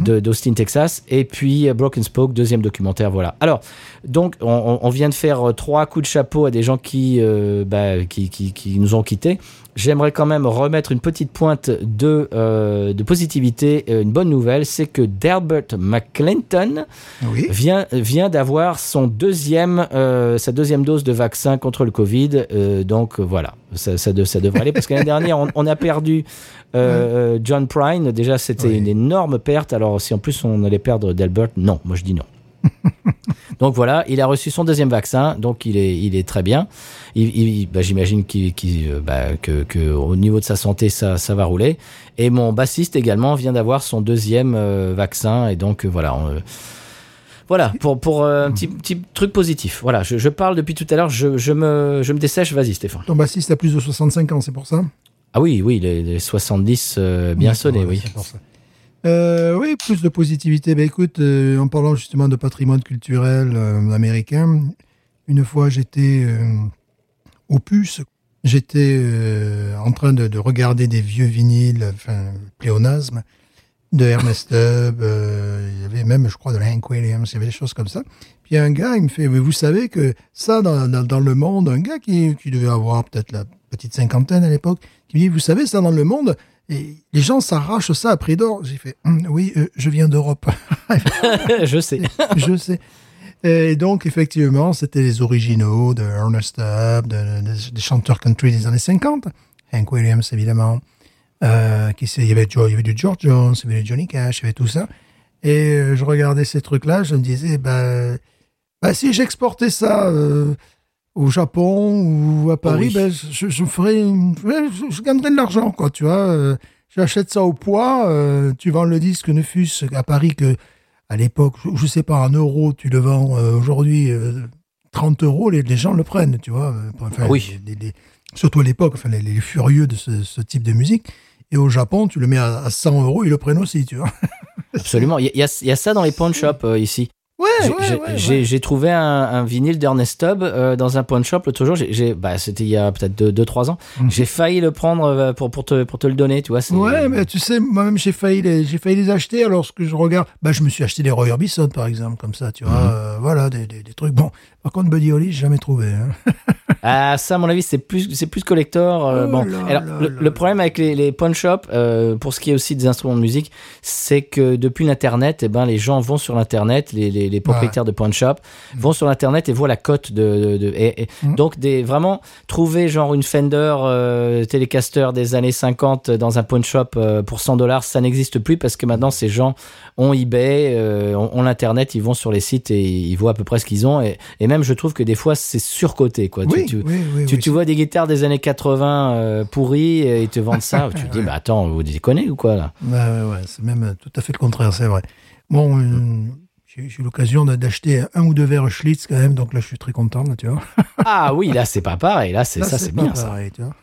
de- d'Austin, Texas. Et puis euh, Broken Spoke, deuxième documentaire. Voilà. Alors, donc, on- vient de faire euh, trois coups de chapeau à des gens qui, euh, bah, qui, qui, qui nous ont quittés. J'aimerais quand même remettre une petite pointe de, euh, de positivité. Une bonne nouvelle, c'est que Delbert McClinton Oui. vient, vient d'avoir son deuxième, euh, sa deuxième dose de vaccin contre le Covid. Donc voilà, ça, ça, de- ça devrait aller. Parce que l'année dernière, on, on a perdu euh, John Prine. Déjà, c'était Oui. une énorme perte. Alors, si en plus on allait perdre Delbert, non, moi je dis non. donc voilà, il a reçu son deuxième vaccin, donc il est, il est très bien. Bah, J'imagine qu'il, qu'il, euh, bah, que, que au niveau de sa santé, ça, ça va rouler. Et mon bassiste également vient d'avoir son deuxième euh, vaccin, et donc euh, voilà. on, voilà, pour, pour euh, un petit, petit truc positif. Voilà, je, je parle depuis tout à l'heure, je, je, me, je me dessèche, vas-y Stéphane. Ton bassiste a plus de 65 ans, c'est pour ça? Ah oui, oui, les, les 70 euh, bien sonnés, oui. Euh, oui, plus de positivité. Ben écoute, euh, en parlant justement de patrimoine culturel américain, une fois j'étais au puce, j'étais en train de, de regarder des vieux vinyles, enfin pléonasme, de Ernest Tubb, il y avait même, je crois, de Hank Williams, il y avait des choses comme ça. Puis un gars, il me fait, Mais vous savez que ça, dans, dans, dans le monde, un gars qui, qui devait avoir peut-être la petite cinquantaine à l'époque, qui me dit, vous savez, ça, dans le monde, et les gens s'arrachent ça à prix d'or. J'ai fait, Hum, oui, euh, je viens d'Europe. je sais. je sais. Et donc, effectivement, c'était les originaux de Ernest Tubb, de- de- des chanteurs country des années 50. Hank Williams, évidemment. Euh, qui il, y avait il y avait du George Jones, il y avait du Johnny Cash, il y avait tout ça. Et euh, je regardais ces trucs-là, je me disais, bah, bah si j'exportais ça euh, au Japon ou à Paris, oui. ben, je, je ferais, une- ouais, je, je gagnerais de l'argent, quoi, tu vois. euh, J'achète ça au poids, euh, tu vends le disque ne fût-ce à Paris que à l'époque, je, je sais pas, un euro, tu le vends euh, aujourd'hui euh, 30 euros, les, les gens le prennent, tu vois. Enfin, Ah oui. les- les- surtout à l'époque, enfin, les, furieux de ce, ce type de musique. Et au Japon, tu le mets à, à 100 euros, ils le prennent aussi, tu vois. Absolument. Il y, a- il y a, il y a ça dans les pawn shops euh, ici. Ouais, J'ai- ouais, trouvé un, un vinyle d'Ernest Tubb euh, dans un pawn shop l'autre jour. J'ai- bah, C'était il y a peut-être 2-3 ans. Mhm. J'ai failli le prendre euh, pour, pour, te, pour te le donner, tu vois. Ouais, mais tu sais, moi-même, j'ai failli les, j'ai failli les acheter. Alors, ce que je regarde, bah, je me suis acheté des Roy Orbison, par exemple, comme ça, tu vois. Mhm. euh, voilà, des, des, des trucs. Bon, par contre, Buddy Holly, j'ai jamais trouvé. hein. Ah, ça, à mon avis, c'est plus, c'est plus collector. euh, Oh bon, là alors, là le, là le là. problème avec les, les pawn shops, euh, pour ce qui est aussi des instruments de musique, c'est que depuis l'internet, eh ben, les gens vont sur l'internet, les, les, les propriétaires de pawn shop vont sur l'internet et voient la cote de, de, de- et, et Mm. donc des vraiment trouver genre une Fender euh, Telecaster des années 50 dans un pawn shop euh, pour 100 dollars, ça n'existe plus parce que maintenant ces gens ont eBay, ont, ont l'internet, ils vont sur les sites et ils voient à peu près ce qu'ils ont et, et même je trouve que des fois c'est surcoté quoi. Tu- Oui, tu, oui, oui, tu, oui, tu vois des guitares des années 80 euh, pourries et ils te vendent ça, tu te dis mais attends, vous déconnez ou quoi là? Ouais, ouais, c'est même euh, tout à fait le contraire, c'est vrai. Bon, euh, j'ai eu l'occasion d'acheter un ou deux verres Schlitz quand même, donc là je suis très content, là, tu vois. Ah oui, là c'est pas pareil, là c'est ça c'est bien ça. pareil, tu vois.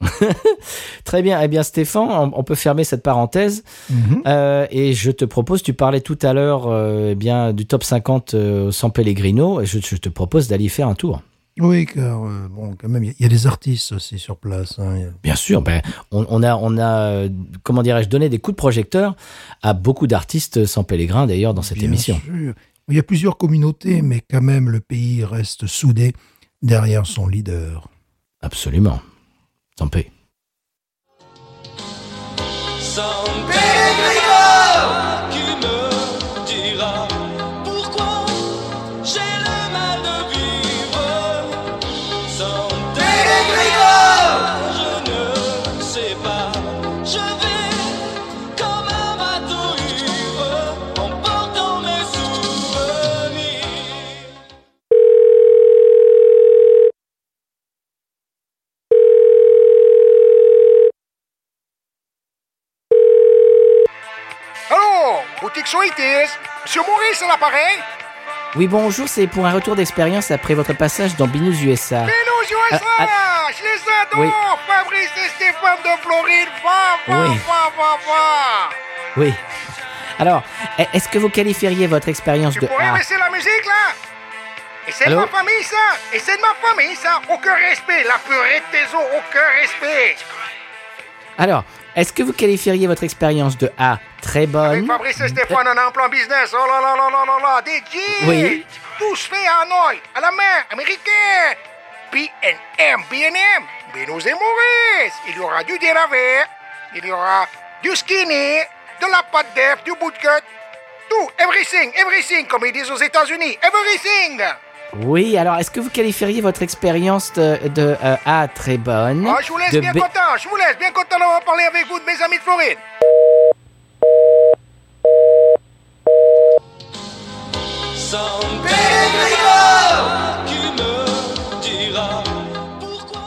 Très bien, eh bien Stéphane, on, on peut fermer cette parenthèse Mhm. Euh, et je te propose, tu parlais tout à l'heure euh, eh bien du top 50 euh, sans Pellegrino, et je, je te propose d'aller y faire un tour. Oui, car euh, bon, quand même, il y, a- il y a des artistes aussi sur place. hein, Bien sûr, ben, on, on a, on a, comment dirais-je, donné des coups de projecteur à beaucoup d'artistes sans Pellegrin d'ailleurs dans cette Bien émission. sûr. Il y a plusieurs communautés, mais quand même, le pays reste soudé derrière son leader. Absolument. Sans paix. L'appareil. Oui, bonjour, c'est pour un retour d'expérience après votre passage dans Binous USA. Mais nous, USA Ah, Je les adore Oui. Fabrice et Stéphane de Floride. Va, va, Oui. va, va, va. Oui. Alors, est-ce que vous qualifieriez votre expérience Tu de pourrais A? baisser la musique, là. Et c'est de ma famille, ça. Et c'est de ma famille, ça. Aucun respect. La purée de tes os, aucun respect. Alors, est-ce que vous qualifieriez votre expérience de A? Très Avec bonne Fabrice et Stéphane, on est en plan business. Oh là là là là là là. Des jeans Oui. Tous faits à Hanoï, à la main, américain. B&M, B&M Bénous et Maurice Il y aura du délavé, il y aura du skinny, de la pâte d'œuf, du bootcut, tout, everything, everything, comme ils disent aux États-Unis, everything. Oui, alors est-ce que vous qualifieriez votre expérience de, de, euh, A très bonne? Ah, je vous laisse bien B- content, je vous laisse bien content d'avoir parlé avec vous de mes amis de Floride. San Pellegrino qui me dira pourquoi.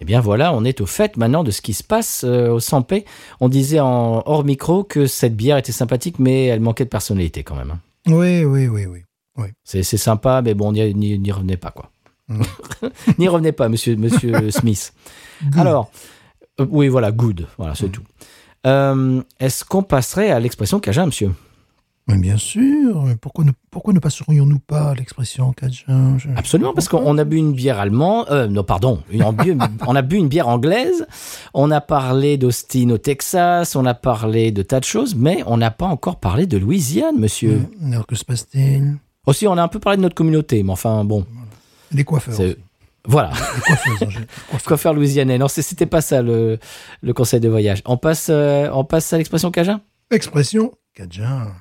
Eh bien voilà, on est au fait maintenant de ce qui se passe euh, au 100 paix. On disait en hors micro que cette bière était sympathique, mais elle manquait de personnalité quand même. hein. Oui, oui, oui, oui. C'est c'est sympa, mais bon, n'y revenez pas quoi. n'y revenez pas, monsieur, monsieur Smith. Alors, euh, oui, voilà, good. Voilà, c'est tout. Euh, Est-ce qu'on passerait à l'expression Cajun, monsieur? Mais bien sûr, pourquoi ne, pourquoi ne passerions-nous pas à l'expression Cajun Je- Absolument, parce qu'on a bu une bière allemande. Euh, non, pardon. une- on, a bu une bière anglaise. On a parlé d'Austin au Texas. On a parlé de tas de choses, mais on n'a pas encore parlé de Louisiane, monsieur. Mm. Alors que se passe-t-il? Aussi, on a un peu parlé de notre communauté, mais enfin, bon. Les coiffeurs. aussi. Voilà. Les. Coiffeurs. Coiffeur louisianais. Non, c'était pas ça le, le conseil de voyage. On passe, euh, on passe à l'expression Cajun? Expression Cajun.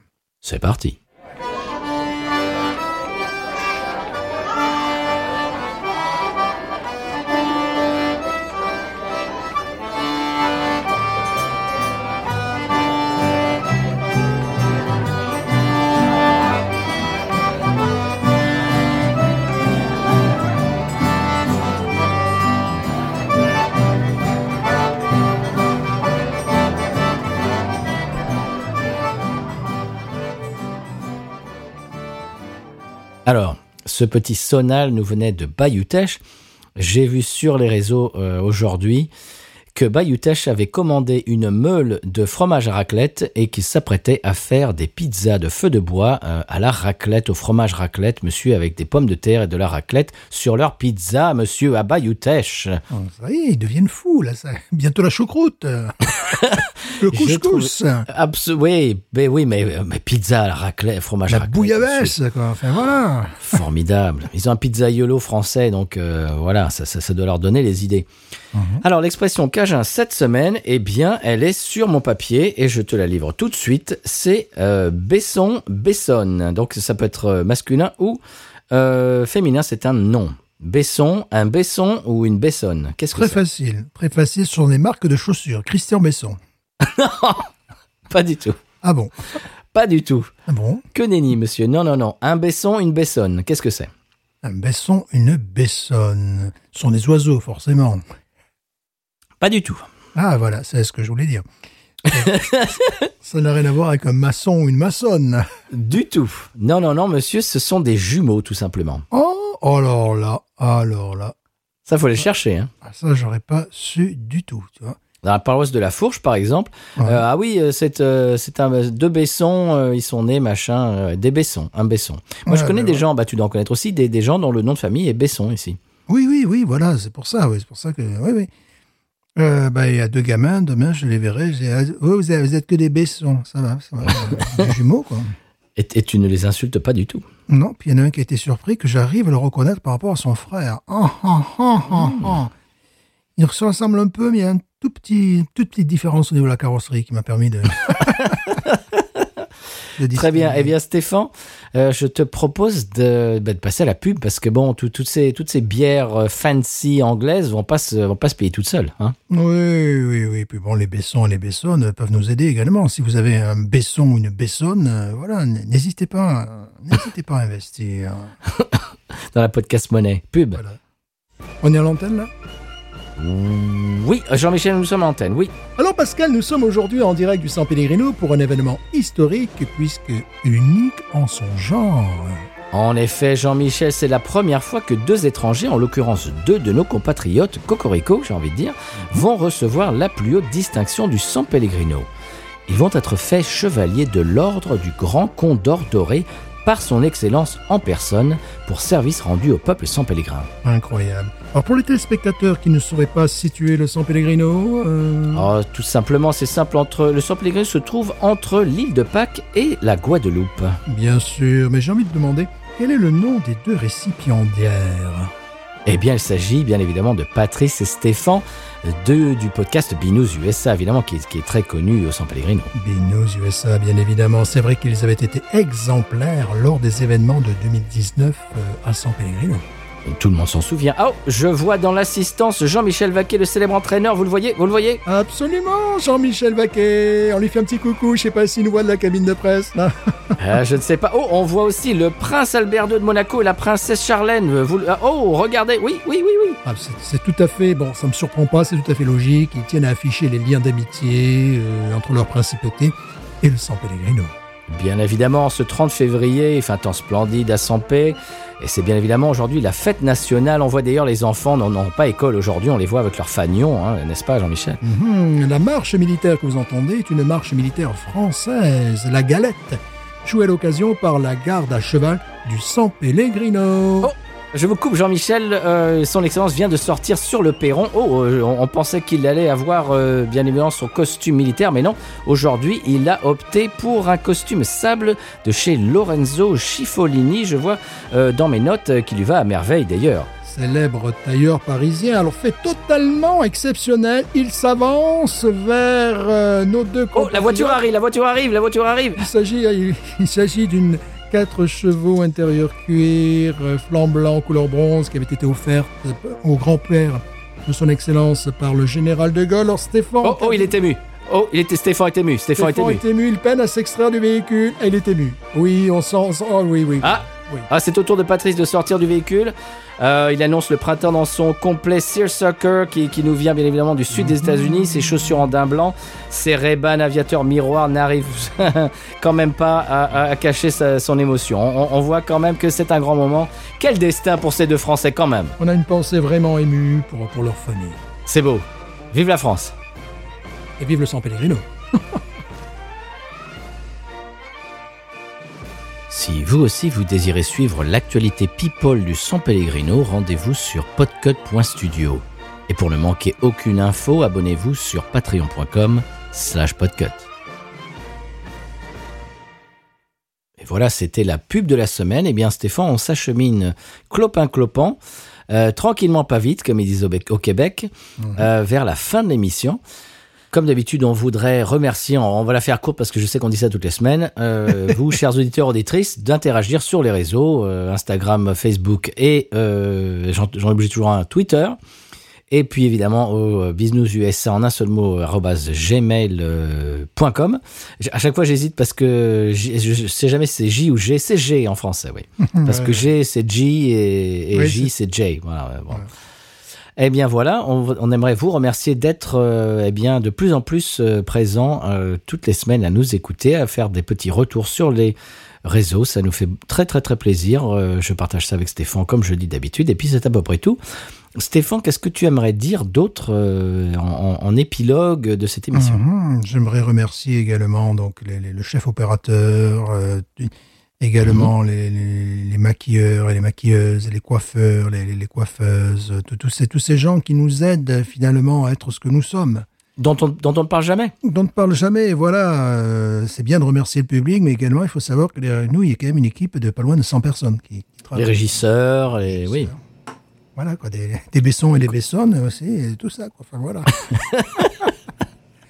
C'est parti. Ce petit sonal nous venait de Bayutech. J'ai vu sur les réseaux euh, aujourd'hui que Bayutech avait commandé une meule de fromage à raclette et qu'il s'apprêtait à faire des pizzas de feu de bois euh, à la raclette, au fromage raclette, monsieur, avec des pommes de terre et de la raclette sur leur pizza, monsieur, à Bayutech. Oh, ça y est, ils deviennent fous, là. Ça. Bientôt la choucroute. euh. Le couscous. Abso- oui, mais oui, mais, mais pizza, la raclette, fromage La raclette, bouillabaisse, quoi. Enfin, voilà. Formidable. Ils ont un pizzaiolo français, donc euh, voilà, ça, ça, ça doit leur donner les idées. Alors, l'expression Cajun cette semaine, eh bien, elle est sur mon papier et je te la livre tout de suite. C'est euh, Besson, Bessonne. Donc, ça peut être euh, masculin ou euh, féminin, c'est un nom. Besson, un Besson ou une Bessonne? Qu'est-ce que Très facile. Très facile. Ce sont des marques de chaussures. Christian Besson. Pas du tout. Ah bon? Pas du tout. Ah bon? Que nenni, monsieur. Non, non, non. Un Besson, une Bessonne. Qu'est-ce que c'est? Un Besson, une Bessonne. Ce sont des oiseaux, forcément. Pas du tout. Ah, voilà, c'est ce que je voulais dire. Ça n'a rien à voir avec un maçon ou une maçonne. Du tout. Non, non, non, monsieur, ce sont des jumeaux, tout simplement. Oh, alors là, alors là. Ça, faut les chercher. Hein. Ah, Ça, j'aurais pas su du tout, tu vois. Dans la paroisse de la Fourche, par exemple. Ouais. euh, ah oui, euh, c'est euh, c'est un deux Bessons, euh, ils sont nés, machin, des Bessons, un Besson. Moi, je connais des ouais. gens, bah tu dois en connaître aussi, des, des gens dont le nom de famille est Besson ici. Oui, oui, oui, voilà, c'est pour ça, oui, c'est pour ça que, oui, oui. Euh, bah, il y a deux gamins, demain, je les verrai, oh, vous, êtes, que des Bessons, ça va, ça va. des jumeaux, quoi. Et, et tu ne les insultes pas du tout. Non, puis il y en a un qui a été surpris que j'arrive à le reconnaître par rapport à son frère. Ah, ah, ah, ah, ah. Il se ressemble un peu, mais il y a un tout petit, toute petite différence au niveau de la carrosserie qui m'a permis de. Très bien. Eh bien, Stéphane, euh, je te propose de, bah, de passer à la pub parce que bon, tout- toutes ces toutes ces bières euh, fancy anglaises vont pas se vont pas se payer toutes seules. Hein. Oui, oui, oui. Puis bon, les Bessons et les Bessonnes peuvent nous aider également. Si vous avez un Besson ou une Bessonne, euh, voilà, n'hésitez pas, n'hésitez pas à investir. Dans la podcast monnaie. Pub. Voilà. On est à l'antenne là? Oui, Jean-Michel, nous sommes en antenne. Oui. Alors Pascal, nous sommes aujourd'hui en direct du San Pellegrino pour un événement historique puisque unique en son genre. En effet, Jean-Michel, c'est la première fois que deux étrangers, en l'occurrence deux de nos compatriotes, Cocorico, j'ai envie de dire, vont recevoir la plus haute distinction du San Pellegrino. Ils vont être faits chevaliers de l'ordre du Grand Condor Doré par son Excellence en personne pour service rendu au peuple sans pèlerin. Incroyable. Alors pour les téléspectateurs qui ne sauraient pas situer le San Pellegrino, euh, Oh, tout simplement, c'est simple. Entre le San Pellegrino se trouve entre l'île de Pâques et la Guadeloupe. bien sûr, mais j'ai envie de demander quel est le nom des deux récipiendaires? Eh bien, il s'agit bien évidemment de Patrice et Stéphane, deux du podcast Binous USA, évidemment, qui, qui est très connu au San Pellegrino. Binous USA, bien évidemment. C'est vrai qu'ils avaient été exemplaires lors des événements de 2019 euh, à San Pellegrino. Tout le monde s'en souvient. Oh, je vois dans l'assistance Jean-Michel Vaquet, le célèbre entraîneur. Vous le voyez Vous le voyez? Absolument, Jean-Michel Vaquet. On lui fait un petit coucou, je sais pas s'il nous voit de la cabine de presse. là. Euh, Je ne sais pas. Oh, on voit aussi le prince Albert II de Monaco et la princesse Charlène. Vous ah, Oh, regardez. Oui, oui, oui, oui. Ah, c'est- tout à fait, bon, ça me surprend pas, c'est tout à fait logique. Ils tiennent à afficher les liens d'amitié euh, entre leur principauté et le San Pellegrino. Bien évidemment, ce 30 février, un temps splendide à Sampé. Et c'est bien évidemment aujourd'hui la fête nationale. On voit d'ailleurs les enfants n'en ont pas école aujourd'hui. On les voit avec leurs fagnons, hein, n'est-ce pas, Jean-Michel? Mhm, La marche militaire que vous entendez est une marche militaire française, la galette, jouée à l'occasion par la garde à cheval du San Pellegrino. Oh Je vous coupe, Jean-Michel. euh, son Excellence vient de sortir sur le perron. Oh, euh, on, on pensait qu'il allait avoir euh, bien évidemment son costume militaire, mais non. Aujourd'hui, il a opté pour un costume sable de chez Lorenzo Schiffolini. Je vois dans mes notes qu'il lui va à merveille d'ailleurs. Célèbre tailleur parisien, alors fait totalement exceptionnel, il s'avance vers euh, nos deux Oh, la voiture arrive, la voiture arrive, la voiture arrive. Il s'agit, il, il s'agit d'une 4 chevaux intérieur cuir, euh, flanc blanc, couleur bronze, qui avait été offerte euh, au grand-père de son excellence par le général de Gaulle. Alors Stéphane, Oh, oh, il est ému. Oh, il était Stéphane est ému. Stéphane, Stéphane est ému. est ému, il peine à s'extraire du véhicule il est ému. Oui, on sent, on sent- oh, oui, oui. Ah, Oui. ah c'est au tour de Patrice de sortir du véhicule. Euh, il annonce le printemps dans son complet Searsucker qui, qui nous vient bien évidemment du sud des États-Unis. Ses chaussures en daim blanc, ses Ray-Ban aviateurs miroirs n'arrivent quand même pas à, à- à cacher sa- son émotion. On, on voit quand même que c'est un grand moment. Quel destin pour ces deux Français quand même. On a une pensée vraiment émue pour, pour leur famille. C'est beau. Vive la France. Et vive le San Pellegrino. Si vous aussi vous désirez suivre l'actualité people du San Pellegrino, rendez-vous sur podcut.studio. Et pour ne manquer aucune info, abonnez-vous sur patreon.com slash podcut. Et voilà, c'était la pub de la semaine. Eh bien, Stéphane, on s'achemine clopin-clopin, euh, tranquillement pas vite, comme ils disent au, Bec- au Québec, euh, vers la fin de l'émission. Comme d'habitude, on voudrait remercier, on va la faire courte parce que je sais qu'on dit ça toutes les semaines, euh, vous, chers auditeurs, auditrices, d'interagir sur les réseaux, euh, Instagram, Facebook et euh, j'en oublie toujours un Twitter. Et puis évidemment au euh, Business USA en un seul mot, euh, gmail.com. À chaque fois j'hésite parce que je, sais jamais si c'est J ou G, c'est G en français, oui. Parce que G c'est J et, et Oui, J c'est J. Voilà, ouais, bon. Eh bien voilà, on, aimerait vous remercier d'être euh, eh bien de plus en plus euh, présents euh, toutes les semaines à nous écouter, à faire des petits retours sur les réseaux. Ça nous fait très très très plaisir. Je partage ça avec Stéphane comme je dis d'habitude. Et puis c'est à peu près tout. Stéphane, qu'est-ce que tu aimerais dire d'autre en, épilogue de cette émission? Mhm. J'aimerais remercier également donc le chef opérateur, également les, les- les maquilleurs et les maquilleuses, les coiffeurs, les, les- coiffeuses, tout- tous ces, tous ces gens qui nous aident finalement à être ce que nous sommes. dont, on, dont on ne parle jamais dont on ne parle jamais. et Voilà, euh, c'est bien de remercier le public, mais également il faut savoir que derrière nous, il y a quand même une équipe de pas loin de 100 personnes qui, qui Les travaillent. régisseurs, les, oui. Voilà, quoi, des, des Bessons et des Bessonnes aussi, et tout ça. Quoi. Enfin, voilà.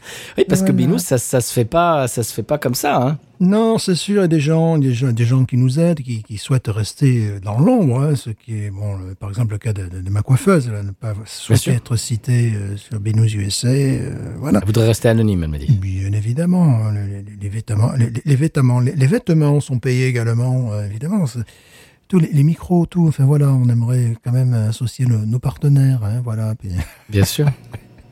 Oui, parce que. Binous, ça, ça se fait pas, ça se fait pas comme ça. Hein. Non, c'est sûr, il y a des gens, des gens, des gens qui nous aident, qui, qui souhaitent rester dans l'ombre, hein, ce qui est, bon, le- par exemple, le cas de, de- de ma coiffeuse, là, ne pas souhaiter être citée euh, sur Benous USA, euh, voilà. Elle voudrait rester anonyme, elle m'a dit. Bien évidemment, hein, les, vêtements, les, les vêtements, les, les vêtements sont payés également, euh, évidemment. Tous les, les micros, tout. Enfin voilà, on aimerait quand même associer nos, nos partenaires, hein, voilà. Bien sûr.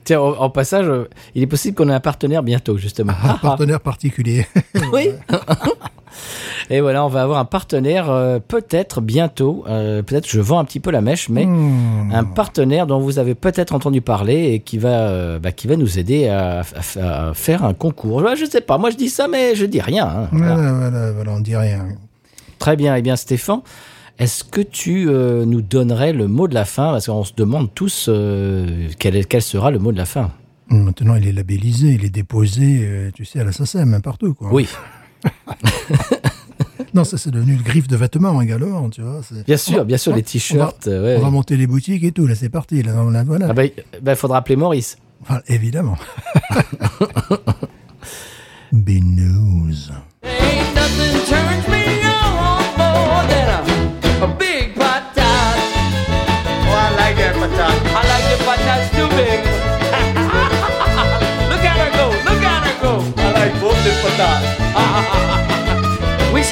Tiens, en, en passage, euh, il est possible qu'on ait un partenaire bientôt, justement. un partenaire particulier. oui. Et voilà, on va avoir un partenaire euh, peut-être bientôt. euh, peut-être je vends un petit peu la mèche, mais Hmm. un partenaire dont vous avez peut-être entendu parler et qui va, bah, qui va nous aider à, à- à faire un concours. Ouais, Je sais pas. Moi, je dis ça, mais je dis rien. hein. Voilà. Voilà, voilà, voilà, on dit rien. Très bien. Eh bien, Stéphane, est-ce que tu euh, nous donnerais le mot de la fin? Parce qu'on se demande tous euh, quel, est- quel sera le mot de la fin. Maintenant, il est labellisé, il est déposé, euh, tu sais, à la SACEM, hein, partout, quoi. Oui, Non, ça, c'est devenu le griffe de vêtements également, tu vois. bien sûr, bien sûr, on les t-shirts. ouais. On va monter les boutiques et tout, là, c'est parti, là, on- là, voilà. Ah bah, il faudra appeler Maurice. Enfin, évidemment. Binous. Ain't nothing turns me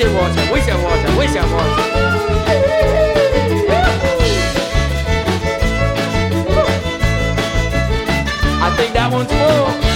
Wish. I think that one's full.